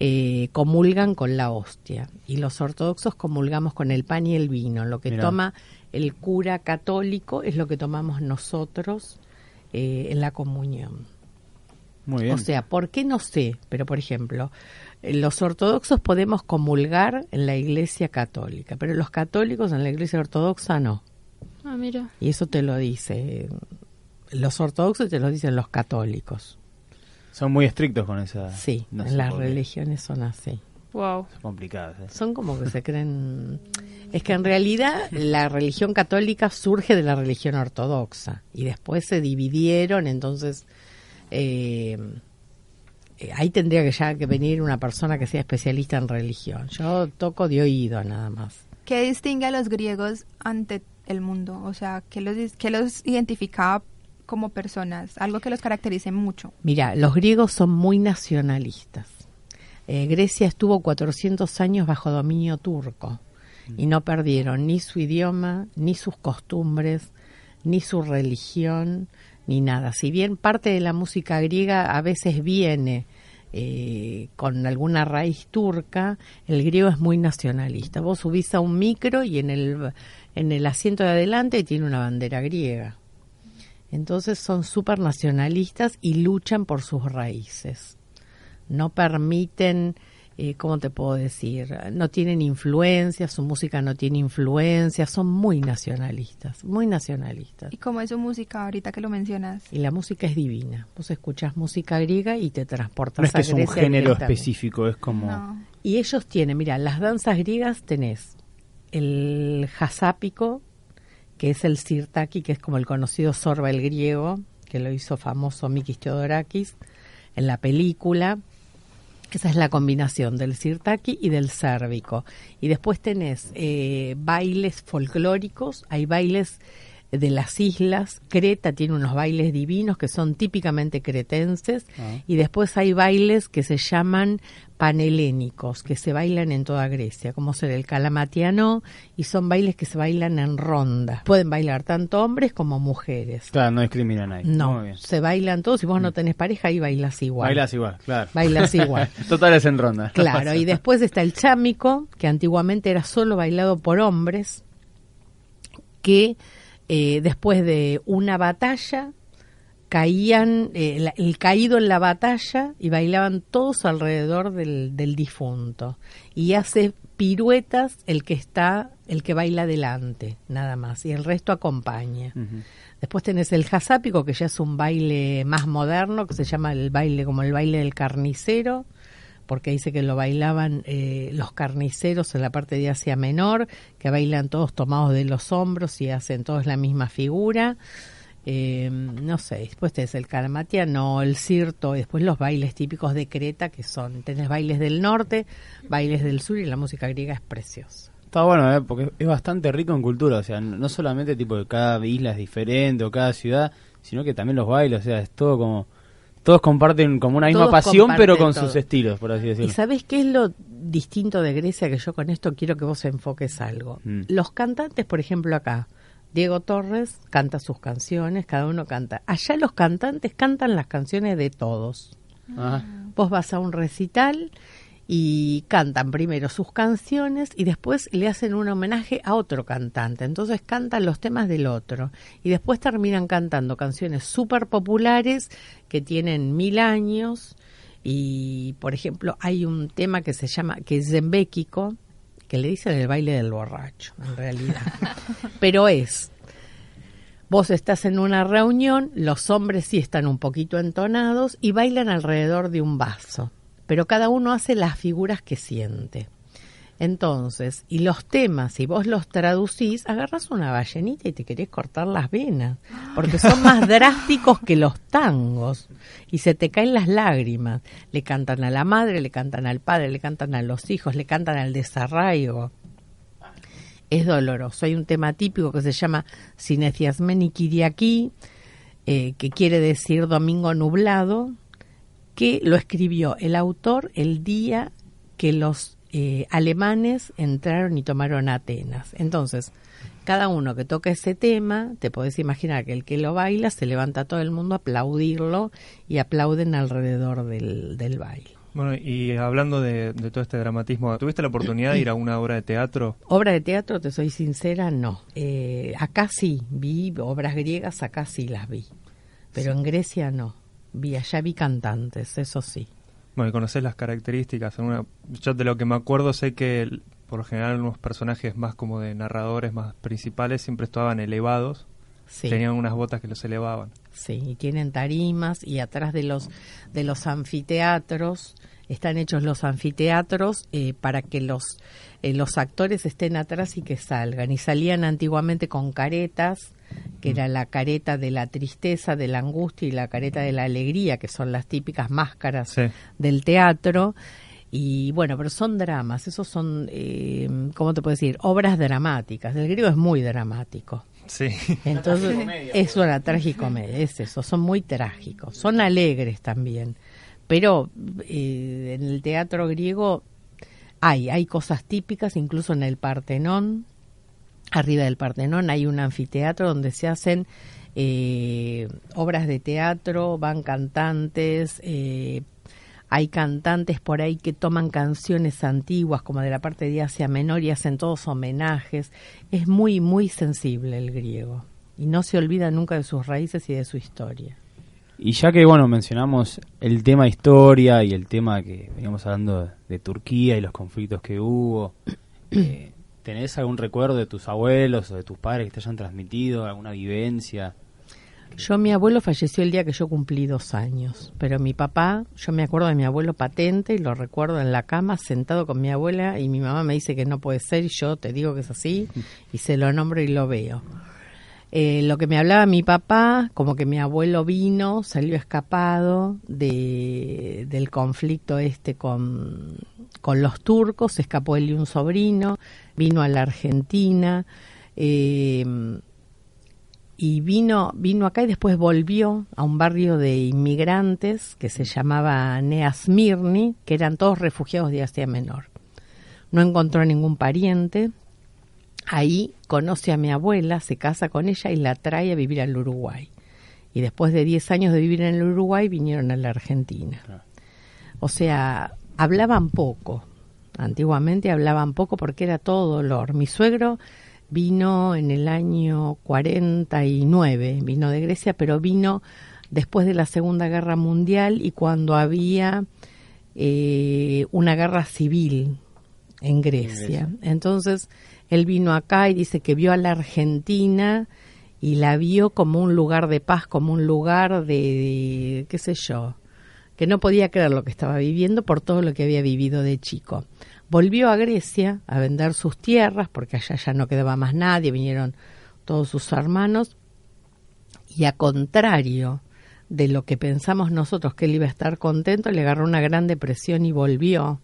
S6: eh, comulgan con la hostia y los ortodoxos comulgamos con el pan y el vino. Lo que
S2: Mirá.
S6: toma el cura católico es lo que tomamos nosotros eh, en la comunión.
S2: Muy bien.
S6: O sea, ¿por qué no sé? Pero, por ejemplo, los ortodoxos podemos comulgar en la iglesia católica, pero los católicos en la iglesia ortodoxa no.
S4: Ah, mira.
S6: Y eso te lo dice los ortodoxos te lo dicen los católicos.
S2: Son muy estrictos con esa...
S6: Sí,
S2: no
S6: las religiones son así.
S4: Wow.
S2: Son complicadas. ¿eh?
S6: Son como que se creen... Es que en realidad la religión católica surge de la religión ortodoxa y después se dividieron, entonces eh, eh, ahí tendría que ya que venir una persona que sea especialista en religión. Yo toco de oído nada más.
S5: ¿Qué distingue a los griegos ante el mundo? O sea, ¿qué los, qué los identificaba como personas? Algo que los caracterice mucho.
S6: Mira, los griegos son muy nacionalistas. Eh, Grecia estuvo 400 años bajo dominio turco y no perdieron ni su idioma, ni sus costumbres, ni su religión, ni nada. Si bien parte de la música griega a veces viene eh, con alguna raíz turca, el griego es muy nacionalista. Vos subís a un micro y en el en el asiento de adelante tiene una bandera griega. Entonces son súper nacionalistas y luchan por sus raíces. No permiten, eh, ¿cómo te puedo decir? No tienen influencia, su música no tiene influencia, son muy nacionalistas, muy nacionalistas.
S5: ¿Y cómo es su música ahorita que lo mencionas?
S6: Y la música es divina. Vos escuchás música griega y te transportas
S2: No es que
S6: a
S2: es un género específico, es como...
S5: No.
S6: Y ellos tienen, mira, las danzas griegas tenés el jasápico, que es el sirtaki, que es como el conocido sorba el griego, que lo hizo famoso Mikis Theodorakis en la película. Esa es la combinación del sirtaki y del sérvico. Y después tenés eh, bailes folclóricos, hay bailes de las islas. Creta tiene unos bailes divinos que son típicamente cretenses.
S2: Ah.
S6: Y después hay bailes que se llaman panhelénicos, que se bailan en toda Grecia, como ser el calamatiano, y son bailes que se bailan en ronda. Pueden bailar tanto hombres como mujeres.
S2: Claro, no discrimina a nadie.
S6: No,
S2: Muy bien.
S6: se bailan todos. Si vos no tenés pareja, ahí bailas igual.
S2: Bailas igual, claro.
S6: Bailas igual. (laughs)
S2: Total es en ronda.
S6: Claro, y después está el chámico, que antiguamente era solo bailado por hombres, que eh, después de una batalla caían, eh, la- el caído en la batalla y bailaban todos alrededor del, del difunto. Y hace piruetas el que está, el que baila delante, nada más, y el resto acompaña. Después tenés el jasápico, que ya es un baile más moderno, que se llama el baile como el baile del carnicero, porque dice que lo bailaban eh, los carniceros en la parte de Asia Menor, que bailan todos tomados de los hombros y hacen todos la misma figura. Eh, no sé, después tenés el calamatiano, el cirto, y después los bailes típicos de Creta, que son, tenés bailes del norte, bailes del sur, y la música griega es preciosa.
S2: Está bueno, ¿eh? porque es bastante rico en cultura, o sea, no solamente tipo que cada isla es diferente o cada ciudad, sino que también los bailes, o sea, es todo como... Todos comparten como una misma
S6: Todos
S2: pasión, pero con sus estilos, por así
S6: ¿Y
S2: decirlo.
S6: sabés qué es lo distinto de Grecia? Que yo con esto quiero que vos enfoques algo.
S2: Mm.
S6: Los cantantes, por ejemplo, acá, Diego Torres canta sus canciones, cada uno canta. Allá los cantantes cantan las canciones de todos.
S2: Ajá.
S6: Vos vas a un recital y cantan primero sus canciones y después le hacen un homenaje a otro cantante. Entonces cantan los temas del otro y después terminan cantando canciones súper populares que tienen mil años y, por ejemplo, hay un tema que se llama, que es zembéquico, que le dicen el baile del borracho, en realidad. (laughs) Pero es Vos estás en una reunión, los hombres sí están un poquito entonados y bailan alrededor de un vaso, pero cada uno hace las figuras que siente. Entonces, y los temas, si vos los traducís, agarras una ballenita y te querés cortar las venas, porque son más (laughs) drásticos que los tangos, y se te caen las lágrimas. Le cantan a la madre, le cantan al padre, le cantan a los hijos, le cantan al desarraigo es doloroso. Hay un tema típico que se llama Cineciasmeni Kiriaki, eh, que quiere decir domingo nublado, que lo escribió el autor el día que los eh, alemanes entraron y tomaron Atenas. Entonces, cada uno que toca ese tema, te podés imaginar que el que lo baila se levanta todo el mundo a aplaudirlo y aplauden alrededor del, del baile.
S3: Bueno, y hablando de, de todo este dramatismo, ¿tuviste la oportunidad de ir a una obra de teatro?
S6: Obra de teatro, te soy sincera, no. Eh, acá sí, vi obras griegas, acá sí las vi. Pero en Grecia no. Vi, allá vi cantantes, eso sí.
S3: Bueno, y conocés las características. Alguna- yo de lo que me acuerdo sé que el- por lo general unos personajes más como de narradores más principales siempre estaban elevados.
S6: Sí,
S3: Tenían unas botas que los elevaban.
S6: sí, y tienen tarimas y atrás de los de los anfiteatros están hechos los anfiteatros eh, para que los eh, los actores estén atrás y que salgan y salían antiguamente con caretas que era la careta de la tristeza, de la angustia y la careta de la alegría, que son las típicas máscaras
S3: Sí.
S6: del teatro. Y bueno, pero son dramas, esos son, eh, ¿cómo te puedo decir? Obras dramáticas. El griego es muy dramático.
S3: Sí.
S6: Entonces, es una tragicomedia, es eso, son muy trágicos, son alegres también. Pero eh, en el teatro griego hay, hay cosas típicas, incluso en el Partenón, arriba del Partenón hay un anfiteatro donde se hacen eh, obras de teatro, van cantantes, eh, hay cantantes por ahí que toman canciones antiguas como de la parte de Asia Menor y hacen todos homenajes. Es muy, muy sensible el griego y no se olvida nunca de sus raíces y de su historia.
S2: Y ya que, bueno, mencionamos el tema historia y el tema que veníamos hablando de, Turquía y los conflictos que hubo, (clears throat) eh, ¿tenés algún recuerdo de tus abuelos o de tus padres que te hayan transmitido, alguna vivencia?
S6: Yo, mi abuelo falleció el día que yo cumplí dos años, pero mi papá, yo me acuerdo de mi abuelo patente y lo recuerdo en la cama sentado con mi abuela y mi mamá me dice que no puede ser y yo te digo que es así (laughs) y se lo nombro y lo veo. Eh, lo que me hablaba mi papá, como que mi abuelo vino, salió escapado de, del conflicto este con, con los turcos, se escapó él y un sobrino, vino a la Argentina. Eh, y vino, vino acá y después volvió a un barrio de inmigrantes que se llamaba Neasmirni, que eran todos refugiados de Asia Menor. No encontró ningún pariente. Ahí conoce a mi abuela, se casa con ella y la trae a vivir al Uruguay. Y después de 10 años de vivir en el Uruguay vinieron a la Argentina. O sea, hablaban poco. Antiguamente hablaban poco porque era todo dolor. Mi suegro vino en el año 49, vino de Grecia, pero vino después de la Segunda Guerra Mundial y cuando había eh, una guerra civil en Grecia. Entonces, él vino acá y dice que vio a la Argentina y la vio como un lugar de paz, como un lugar de qué sé yo, que no podía creer lo que estaba viviendo por todo lo que había vivido de chico volvió a Grecia a vender sus tierras, porque allá ya no quedaba más nadie, vinieron todos sus hermanos, y a contrario de lo que pensamos nosotros que él iba a estar contento, le agarró una gran depresión y volvió.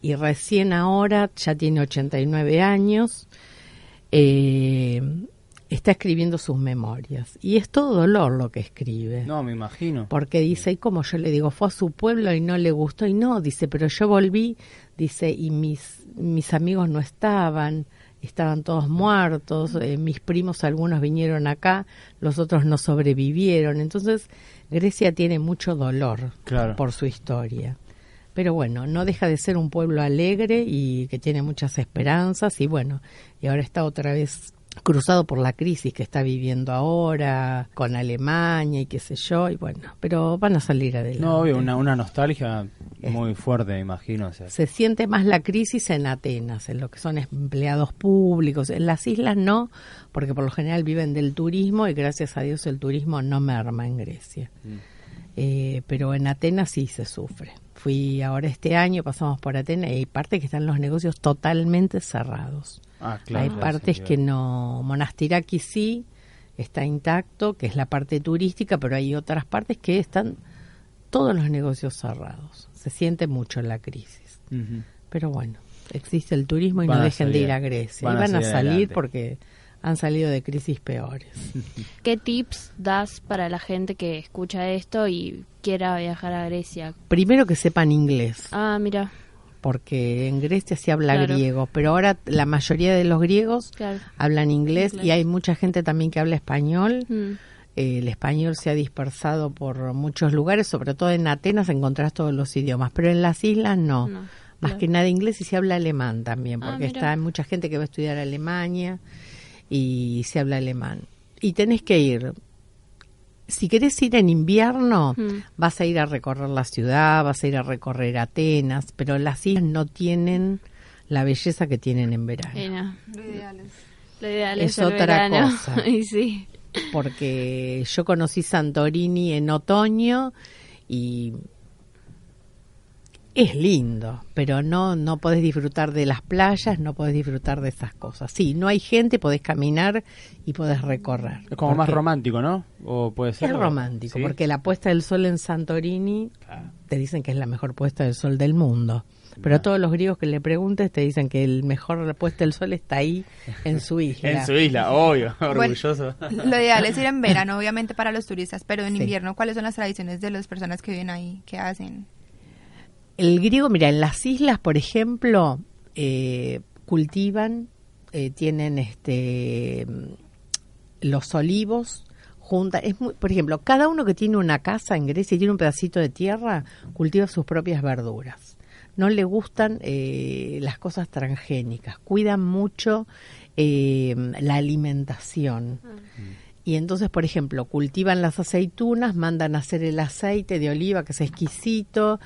S6: Y recién ahora, ya tiene 89 años, eh, está escribiendo sus memorias. Y es todo dolor lo que escribe.
S2: No, me imagino.
S6: Porque dice, y como yo le digo, fue a su pueblo y no le gustó, y no, dice, pero yo volví, dice, y mis, mis amigos no estaban, estaban todos muertos, eh, mis primos algunos vinieron acá, los otros no sobrevivieron. Entonces, Grecia tiene mucho dolor por su historia. Pero bueno, no deja de ser un pueblo alegre y que tiene muchas esperanzas y bueno, y ahora está otra vez cruzado por la crisis que está viviendo ahora con Alemania y qué sé yo, y bueno, pero van a salir adelante.
S2: No, obvio, una, una nostalgia muy fuerte, me imagino.
S6: Se siente más la crisis en Atenas, en lo que son empleados públicos. En las islas no, porque por lo general viven del turismo y gracias a Dios el turismo no merma en Grecia. Mm. Eh, pero en Atenas sí se sufre. Fui ahora este año, pasamos por Atenas y hay partes que están los negocios totalmente cerrados. Ah, hay partes que no. Monastiraki sí está intacto, que es la parte turística, pero hay otras partes que están todos los negocios cerrados. Se siente mucho la crisis. Pero bueno, existe el turismo y no dejen de ir a Grecia. y van a, salir porque han salido de crisis peores. (laughs)
S4: ¿Qué tips das para la gente que escucha esto y quiera viajar a Grecia?
S6: Primero que sepan inglés.
S4: Ah, mira.
S6: Porque en Grecia se habla griego, pero ahora la mayoría de los griegos hablan inglés, y hay mucha gente también que habla español. Mm. Eh, el español se ha dispersado por muchos lugares, sobre todo en Atenas encontrás todos los idiomas, pero en las islas no. Más que nada inglés y se habla alemán también, ah, porque está hay mucha gente que va a estudiar Alemania y se habla alemán. Y tenés que ir. Si querés ir en invierno, mm. vas a ir a recorrer la ciudad, vas a ir a recorrer Atenas, pero las islas no tienen la belleza que tienen en verano.
S4: Lo ideal
S6: es, otra cosa. (laughs) sí. Porque yo conocí Santorini en otoño y es lindo, pero no no podés disfrutar de las playas, no podés disfrutar de esas cosas. Sí, no hay gente, podés caminar y podés recorrer.
S2: Es como más romántico, ¿no? O puede ser.
S6: Es romántico, porque la puesta del sol en Santorini te dicen que es la mejor puesta del sol del mundo. Pero a todos los griegos que le preguntes te dicen que el mejor puesta del sol está ahí en su (laughs) isla.
S2: en su isla, obvio, (laughs) orgulloso.
S5: lo ideal es ir en verano, obviamente para los turistas, pero en invierno, ¿cuáles son las tradiciones de las personas que viven ahí? ¿Qué hacen?
S6: El griego, mira, en las islas, por ejemplo, eh, cultivan, eh, tienen este los olivos junta, es muy, por ejemplo, cada uno que tiene una casa en Grecia y tiene un pedacito de tierra, cultiva sus propias verduras. No le gustan eh, las cosas transgénicas, cuidan mucho eh, la alimentación. Y entonces, por ejemplo, cultivan las aceitunas, mandan a hacer el aceite de oliva, que es exquisito,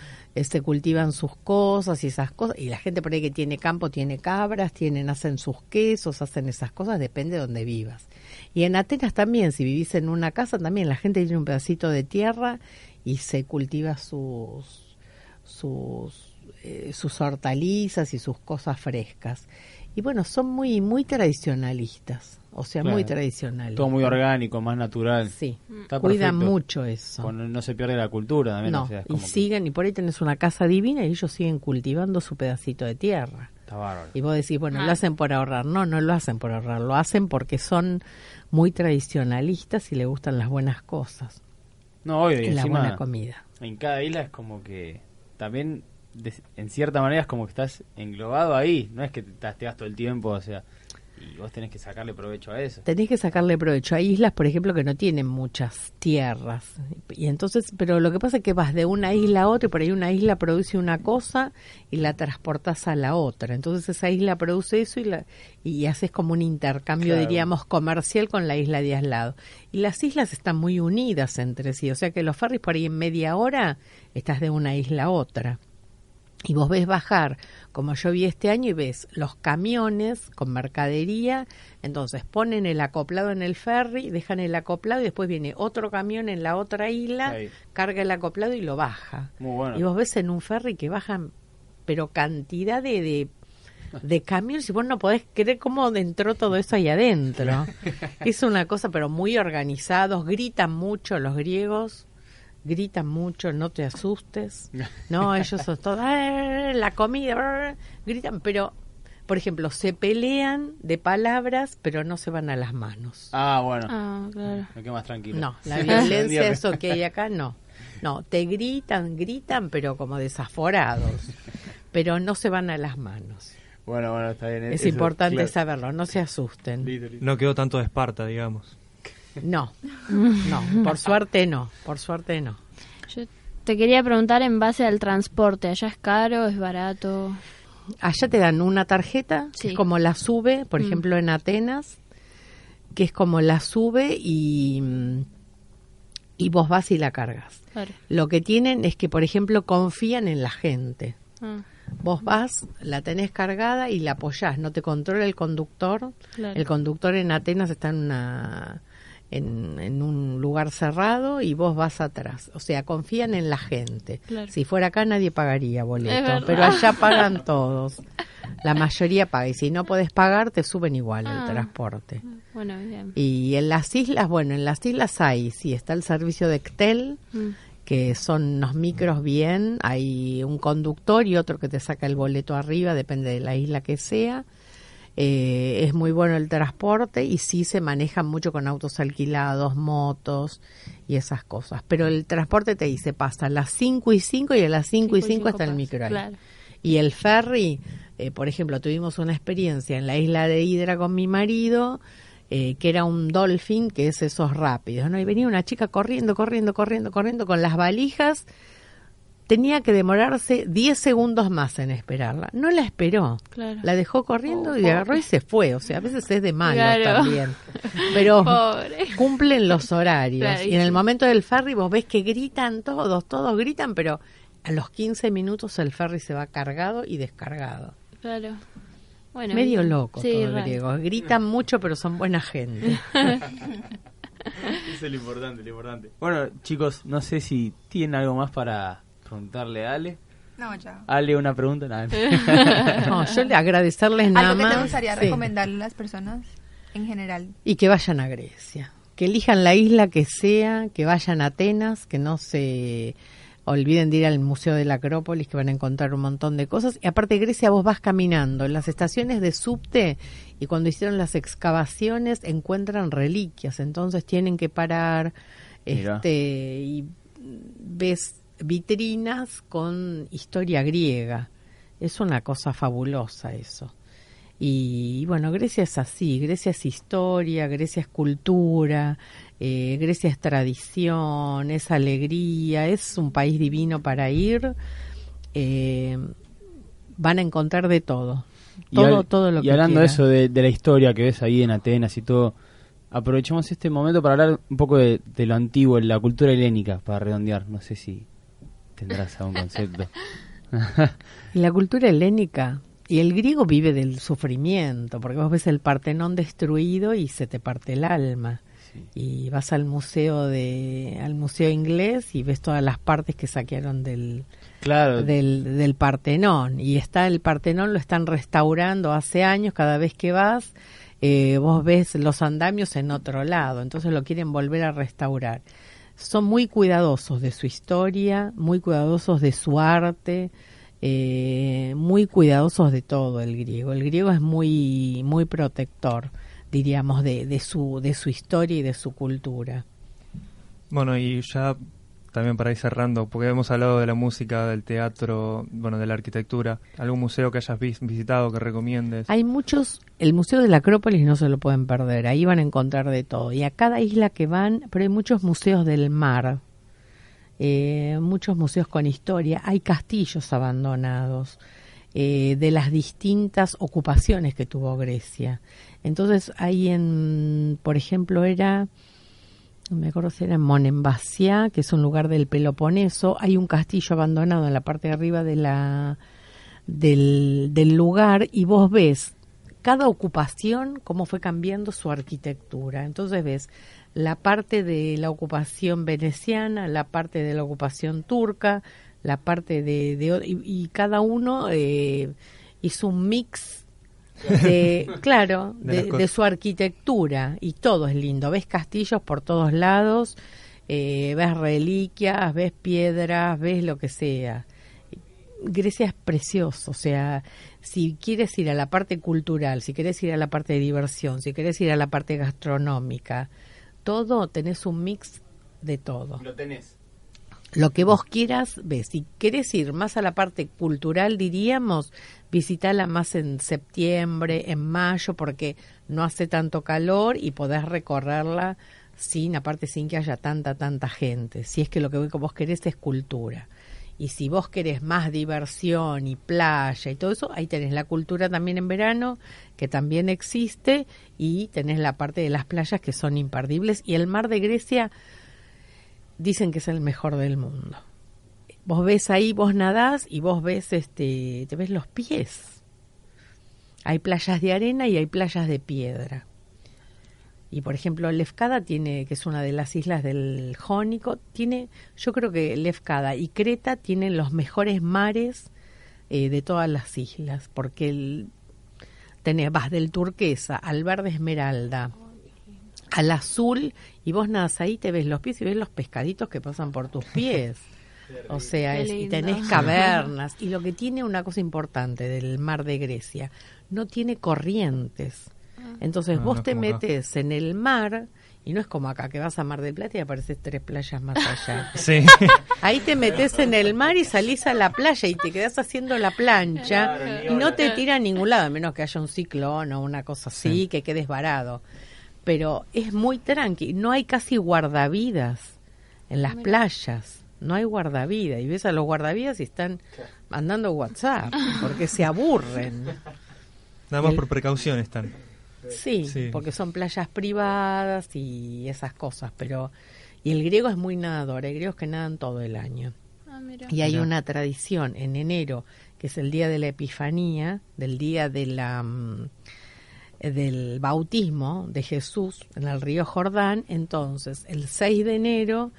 S6: se cultivan sus cosas y esas cosas. Y la gente por ahí que tiene campo, tiene cabras, tienen, hacen sus quesos, hacen esas cosas, depende de donde vivas. Y en Atenas también, si vivís en una casa, también la gente tiene un pedacito de tierra y se cultiva sus, sus, eh, sus hortalizas y sus cosas frescas. Y bueno, son muy, muy tradicionalistas, o sea, muy
S2: Claro.
S6: tradicionales.
S2: Todo muy orgánico, más natural.
S6: Sí,
S2: Está
S6: cuidan
S2: perfecto.
S6: mucho eso.
S2: No se pierde la cultura también.
S6: No,
S2: o sea, es
S6: y
S2: que
S6: siguen, y por ahí tenés una casa divina y ellos siguen cultivando su pedacito de tierra.
S2: Está bárbaro.
S6: Y vos decís, bueno,
S4: Ah.
S6: lo hacen por ahorrar. No, no lo hacen por ahorrar, lo hacen porque son muy tradicionalistas y le gustan las buenas cosas
S2: No, obvio, y
S6: y la
S2: encima
S6: buena comida.
S2: en cada isla es como que también de- en cierta manera es como que estás englobado ahí, no es que te tasteas todo el tiempo, o sea, y vos tenés que sacarle provecho a eso.
S6: Tenés que sacarle provecho. Hay islas, por ejemplo, que no tienen muchas tierras. Y entonces, pero lo que pasa es que vas de una isla a otra y por ahí una isla produce una cosa y la transportas a la otra. Entonces esa isla produce eso y, la, y haces como un intercambio,
S2: Claro.
S6: diríamos, comercial con la isla de al lado. Y las islas están muy unidas entre sí. O sea que los ferries por ahí en media hora estás de una isla a otra. Y vos ves bajar, como yo vi este año, y ves los camiones con mercadería, entonces ponen el acoplado en el ferry, dejan el acoplado y después viene otro camión en la otra isla,
S2: Ahí.
S6: carga el acoplado y lo baja.
S2: Muy bueno.
S6: Y vos ves en un ferry que bajan, pero cantidad de, de, de camiones y vos no podés creer cómo entró todo eso ahí adentro. (laughs) es una cosa, pero muy organizados, gritan mucho los griegos gritan mucho, no te asustes. (laughs) No, ellos son todos, "Ah, la comida, brr", gritan, pero, por ejemplo, se pelean de palabras, pero no se van a las manos.
S2: Ah, bueno.
S4: Ah, claro.
S2: Me quedo más tranquilo.
S6: No, la (laughs) violencia, eso que hay acá, no. No, te gritan, gritan, pero como desaforados. Pero no se van a las manos.
S2: Bueno, bueno, está bien.
S6: Es
S2: eso,
S6: importante
S2: claro.
S6: saberlo, no se asusten.
S3: No quedó tanto de Esparta, digamos.
S6: No, no, por suerte no, por suerte no.
S4: Yo te quería preguntar en base al transporte. ¿Allá es caro? ¿Es barato?
S6: Allá te dan una tarjeta, que es como la sube, por
S4: Mm.
S6: ejemplo en Atenas, que es como la sube y, mm, y vos vas y la cargas.
S4: Claro.
S6: Lo que tienen es que, por ejemplo, confían en la gente.
S4: Ah,
S6: Vos vas, la tenés cargada y la apoyás, no te controla el conductor.
S4: Claro.
S6: El conductor en Atenas está en una en, en un lugar cerrado y vos vas atrás. O sea, confían en la gente.
S4: Claro.
S6: Si fuera acá nadie pagaría boleto, pero allá (laughs) pagan todos. La mayoría paga y si no podés pagar te suben igual
S4: Ah.
S6: el transporte.
S4: bueno, bien.
S6: Y en las islas, bueno, en las islas hay, sí, está el servicio de Excel,
S4: Mm.
S6: que son unos micros bien, hay un conductor y otro que te saca el boleto arriba, depende de la isla que sea. Eh, es muy bueno el transporte y sí se manejan mucho con autos alquilados, motos y esas cosas. Pero el transporte te dice pasa a las 5 y 5 y a las 5 y 5 está el micro.
S4: Claro.
S6: Y el ferry, eh, por ejemplo, tuvimos una experiencia en la isla de Hidra con mi marido, eh, que era un dolphin, que es esos rápidos, ¿no? Y venía una chica corriendo, corriendo, corriendo, corriendo con las valijas. Tenía que demorarse 10 segundos más en esperarla. No la esperó.
S4: Claro.
S6: La dejó corriendo
S4: Oh,
S6: y agarró y se fue. O sea, a veces es de malo
S4: Claro.
S6: también. (laughs) Pero
S4: Pobre.
S6: cumplen los horarios.
S4: Claro,
S6: y en el momento del ferry vos ves que gritan todos, todos gritan, pero a los 15 minutos el ferry se va cargado y descargado.
S4: Claro. Bueno,
S6: Medio loco
S4: Sí,
S6: todo griego. Gritan mucho, pero son buena gente. (laughs)
S2: Eso es lo importante, lo importante. Bueno, chicos, no sé si tienen algo más para preguntarle a Ale.
S5: No, ya.
S2: Ale, una pregunta. Nada. (laughs)
S6: No, yo le agradecerles nada
S5: Algo que te gustaría
S6: sí.
S5: recomendarle a las personas en general.
S6: Y que vayan a Grecia. Que elijan la isla que sea, que vayan a Atenas, que no se olviden de ir al Museo de la Acrópolis, que van a encontrar un montón de cosas. Y aparte, Grecia, vos vas caminando en las estaciones de subte y cuando hicieron las excavaciones encuentran reliquias. Entonces tienen que parar este y ves vitrinas con historia griega. Es una cosa fabulosa eso. Y bueno, Grecia es así, Grecia es historia, Grecia es cultura, eh, Grecia es tradición, es alegría, es un país divino para ir. Eh, van a encontrar de todo,
S2: Y
S6: todo,
S2: al-
S6: todo lo
S2: y
S6: que
S2: hablando de eso, de, de la historia que ves ahí en Atenas y todo, aprovechemos este momento para hablar un poco de, de lo antiguo, la cultura helénica, para redondear. No sé si tendrás algún concepto. (laughs)
S6: Y la cultura helénica y el griego vive del sufrimiento, porque vos ves el Partenón destruido y se te parte el alma. Y vas al museo de al museo inglés y ves todas las partes que saquearon del
S2: claro,
S6: del, del Partenón. Y está el Partenón lo están restaurando hace años cada vez que vas eh, vos ves los andamios en otro lado. Entonces lo quieren volver a restaurar son muy cuidadosos de su historia muy cuidadosos de su arte eh, muy cuidadosos de todo el griego. El griego es muy muy protector diríamos de, de su de su historia y de su cultura.
S3: Bueno, y ya también para ir cerrando, porque hemos hablado de la música, del teatro, bueno, de la arquitectura, algún museo que hayas vis- visitado que recomiendes.
S6: Hay muchos, el Museo de la Acrópolis no se lo pueden perder, ahí van a encontrar de todo. Y a cada isla que van, pero hay muchos museos del mar, eh, muchos museos con historia, hay castillos abandonados eh, de las distintas ocupaciones que tuvo Grecia. Entonces hay en, por ejemplo, era, no me acuerdo si era en Monemvasia, que es un lugar del Peloponeso, hay un castillo abandonado en la parte de arriba de la del, del lugar y vos ves cada ocupación cómo fue cambiando su arquitectura. Entonces ves la parte de la ocupación veneciana, la parte de la ocupación turca, la parte de... de- y, y cada uno eh, hizo un mix de, (laughs) claro,
S3: De
S6: de, su arquitectura y todo es lindo. Ves castillos por todos lados, eh, ves reliquias, ves piedras, ves lo que sea. Grecia es precioso, o sea, si quieres ir a la parte cultural, si quieres ir a la parte de diversión, si quieres ir a la parte gastronómica, todo tenés un mix de todo.
S2: Lo tenés.
S6: Lo que vos quieras, ves. Si querés ir más a la parte cultural, diríamos, visitala más en septiembre, en mayo, porque no hace tanto calor y podés recorrerla sin, aparte sin que haya tanta, tanta gente. Si es que lo que vos querés es cultura. Y si vos querés más diversión y playa y todo eso, ahí tenés la cultura también en verano, que también existe, y tenés la parte de las playas que son imperdibles. Y el mar de Grecia dicen que es el mejor del mundo. Vos ves ahí, vos nadás y vos ves, este, te ves los pies. Hay playas de arena y hay playas de piedra. Y por ejemplo, Lefkada tiene, que es una de las islas del Jónico, tiene, yo creo que Lefkada y Creta tienen los mejores mares eh, de todas las islas, porque el, tenés, vas del turquesa al verde esmeralda, al azul, y vos nadas ahí, te ves los pies y ves los pescaditos que pasan por tus pies. (laughs) O sea, es- y tenés cavernas. Y lo que tiene una cosa importante del mar de Grecia, no tiene corrientes. Entonces
S3: Ah,
S6: vos
S3: no
S6: te
S3: acá.
S6: metes en el mar, y no es como acá, que vas a Mar del Plata y apareces tres playas más allá. (laughs)
S3: Sí. (laughs)
S6: Ahí te metes en el mar y salís a la playa y te quedás haciendo la plancha y no te tira a ningún lado, a menos que haya un ciclón o una cosa así,
S3: Sí.
S6: que quedes varado. Pero es muy tranqui, no hay casi guardavidas en las playas, no hay guardavidas. Y ves a los guardavidas y están (laughs) mandando WhatsApp porque se aburren.
S3: Nada más
S6: El-
S3: por precaución están.
S6: Sí,
S3: Sí.
S6: porque son playas privadas y esas cosas, pero... Y el griego es muy nadador, hay griegos que nadan todo el año.
S4: Ah.
S6: Y hay una tradición en enero, que es el día de la Epifanía, del día de la, mm, del bautismo de Jesús en el río Jordán. Entonces, el 6 de enero,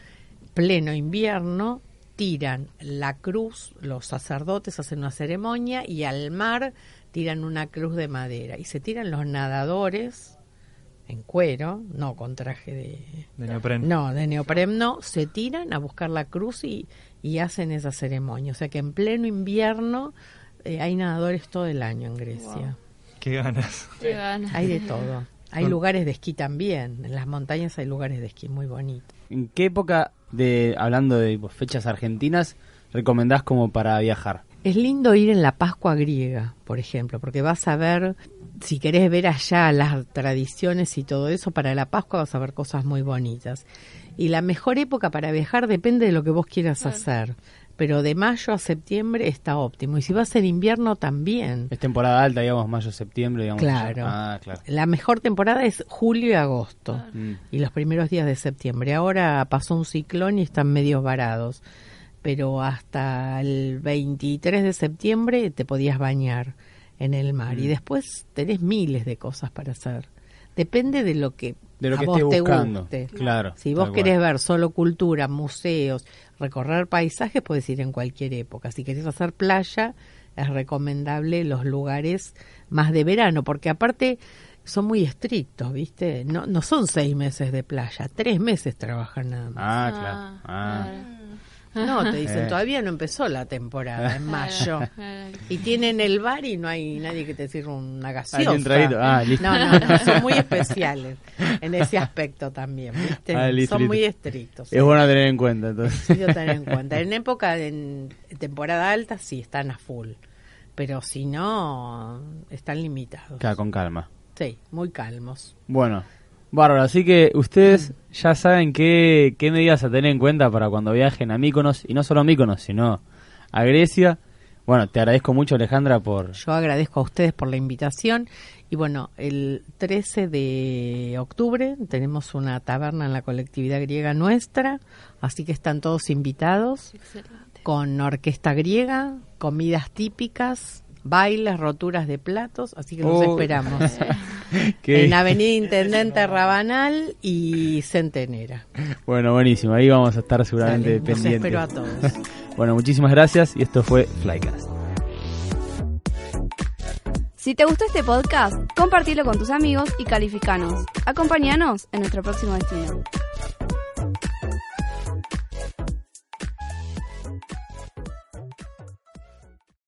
S6: pleno invierno, tiran la cruz, los sacerdotes hacen una ceremonia y al mar tiran una cruz de madera. Y se tiran los nadadores en cuero, no con traje de,
S3: De neopren.
S6: no, de neopreno se tiran a buscar la cruz y, y hacen esa ceremonia. O sea que en pleno invierno eh, hay nadadores todo el año en Grecia.
S3: Qué ganas.
S4: Qué ganas.
S6: Hay de todo. Hay lugares de esquí también. En las montañas hay lugares de esquí muy bonitos.
S2: ¿En qué época, de hablando de pues, fechas argentinas, recomendás como para viajar?
S6: Es lindo ir en la Pascua griega, por ejemplo, porque vas a ver si querés ver allá las tradiciones y todo eso, para la Pascua vas a ver cosas muy bonitas. Y la mejor época para viajar depende de lo que vos quieras hacer. Pero de mayo a septiembre está óptimo. Y si vas en invierno también.
S2: Es temporada alta, digamos, mayo, septiembre, digamos.
S6: Claro.
S2: Ah, claro.
S6: La mejor temporada es julio y agosto.
S2: Mm.
S6: Y los primeros días de septiembre. Ahora pasó un ciclón y están medios varados. Pero hasta el 23 de septiembre te podías bañar en el mar. Y
S2: Mm.
S6: después tenés miles de cosas para hacer. Depende de lo que,
S2: De lo
S6: a
S2: que
S6: vos
S2: esté
S6: te
S2: buscando.
S6: guste.
S2: Claro.
S6: Si vos querés
S2: cual.
S6: ver solo cultura, museos, recorrer paisajes, puedes ir en cualquier época. Si querés hacer playa, es recomendable los lugares más de verano, porque aparte son muy estrictos, ¿viste? No, no son seis meses de playa, tres meses trabajan nada más.
S2: Ah, claro. Ah.
S6: No, te (laughs) dicen,
S2: Eh.
S6: todavía no empezó la temporada, en mayo. (laughs) Y tienen el bar y no hay nadie que te sirva una gaseosa.
S2: Ah, listo.
S6: No, no, no, son muy (laughs) especiales en ese aspecto también, ¿viste?
S2: Ah, listo,
S6: son
S2: listo.
S6: muy estrictos.
S2: Es bueno tener en cuenta, entonces.
S6: Tener en cuenta. En época, en temporada alta, sí, están a full. Pero si no, están limitados.
S2: Claro, con calma.
S6: Sí, muy calmos.
S2: Bueno, bárbaro. Así que ustedes ya saben qué, qué medidas a tener en cuenta para cuando viajen a Míconos. Y no solo a Míconos, sino a Grecia. Bueno, te agradezco mucho, Alejandra, por...
S6: Yo agradezco a ustedes por la invitación. Y bueno, el 13 de octubre tenemos una taberna en la colectividad griega nuestra, así que están todos invitados con orquesta griega, comidas típicas, bailes, roturas de platos, así que los
S2: Oh.
S6: esperamos. (laughs)
S2: que-
S6: En Avenida Intendente Rabanal y Centenera.
S2: Bueno, buenísimo. Ahí vamos a estar seguramente
S6: Dale, los
S2: pendientes.
S6: espero a todos. (laughs)
S2: Bueno, muchísimas gracias y esto fue Flycast.
S7: Si te gustó este podcast, compartilo con tus amigos y calificanos. Acompáñanos en nuestro próximo destino.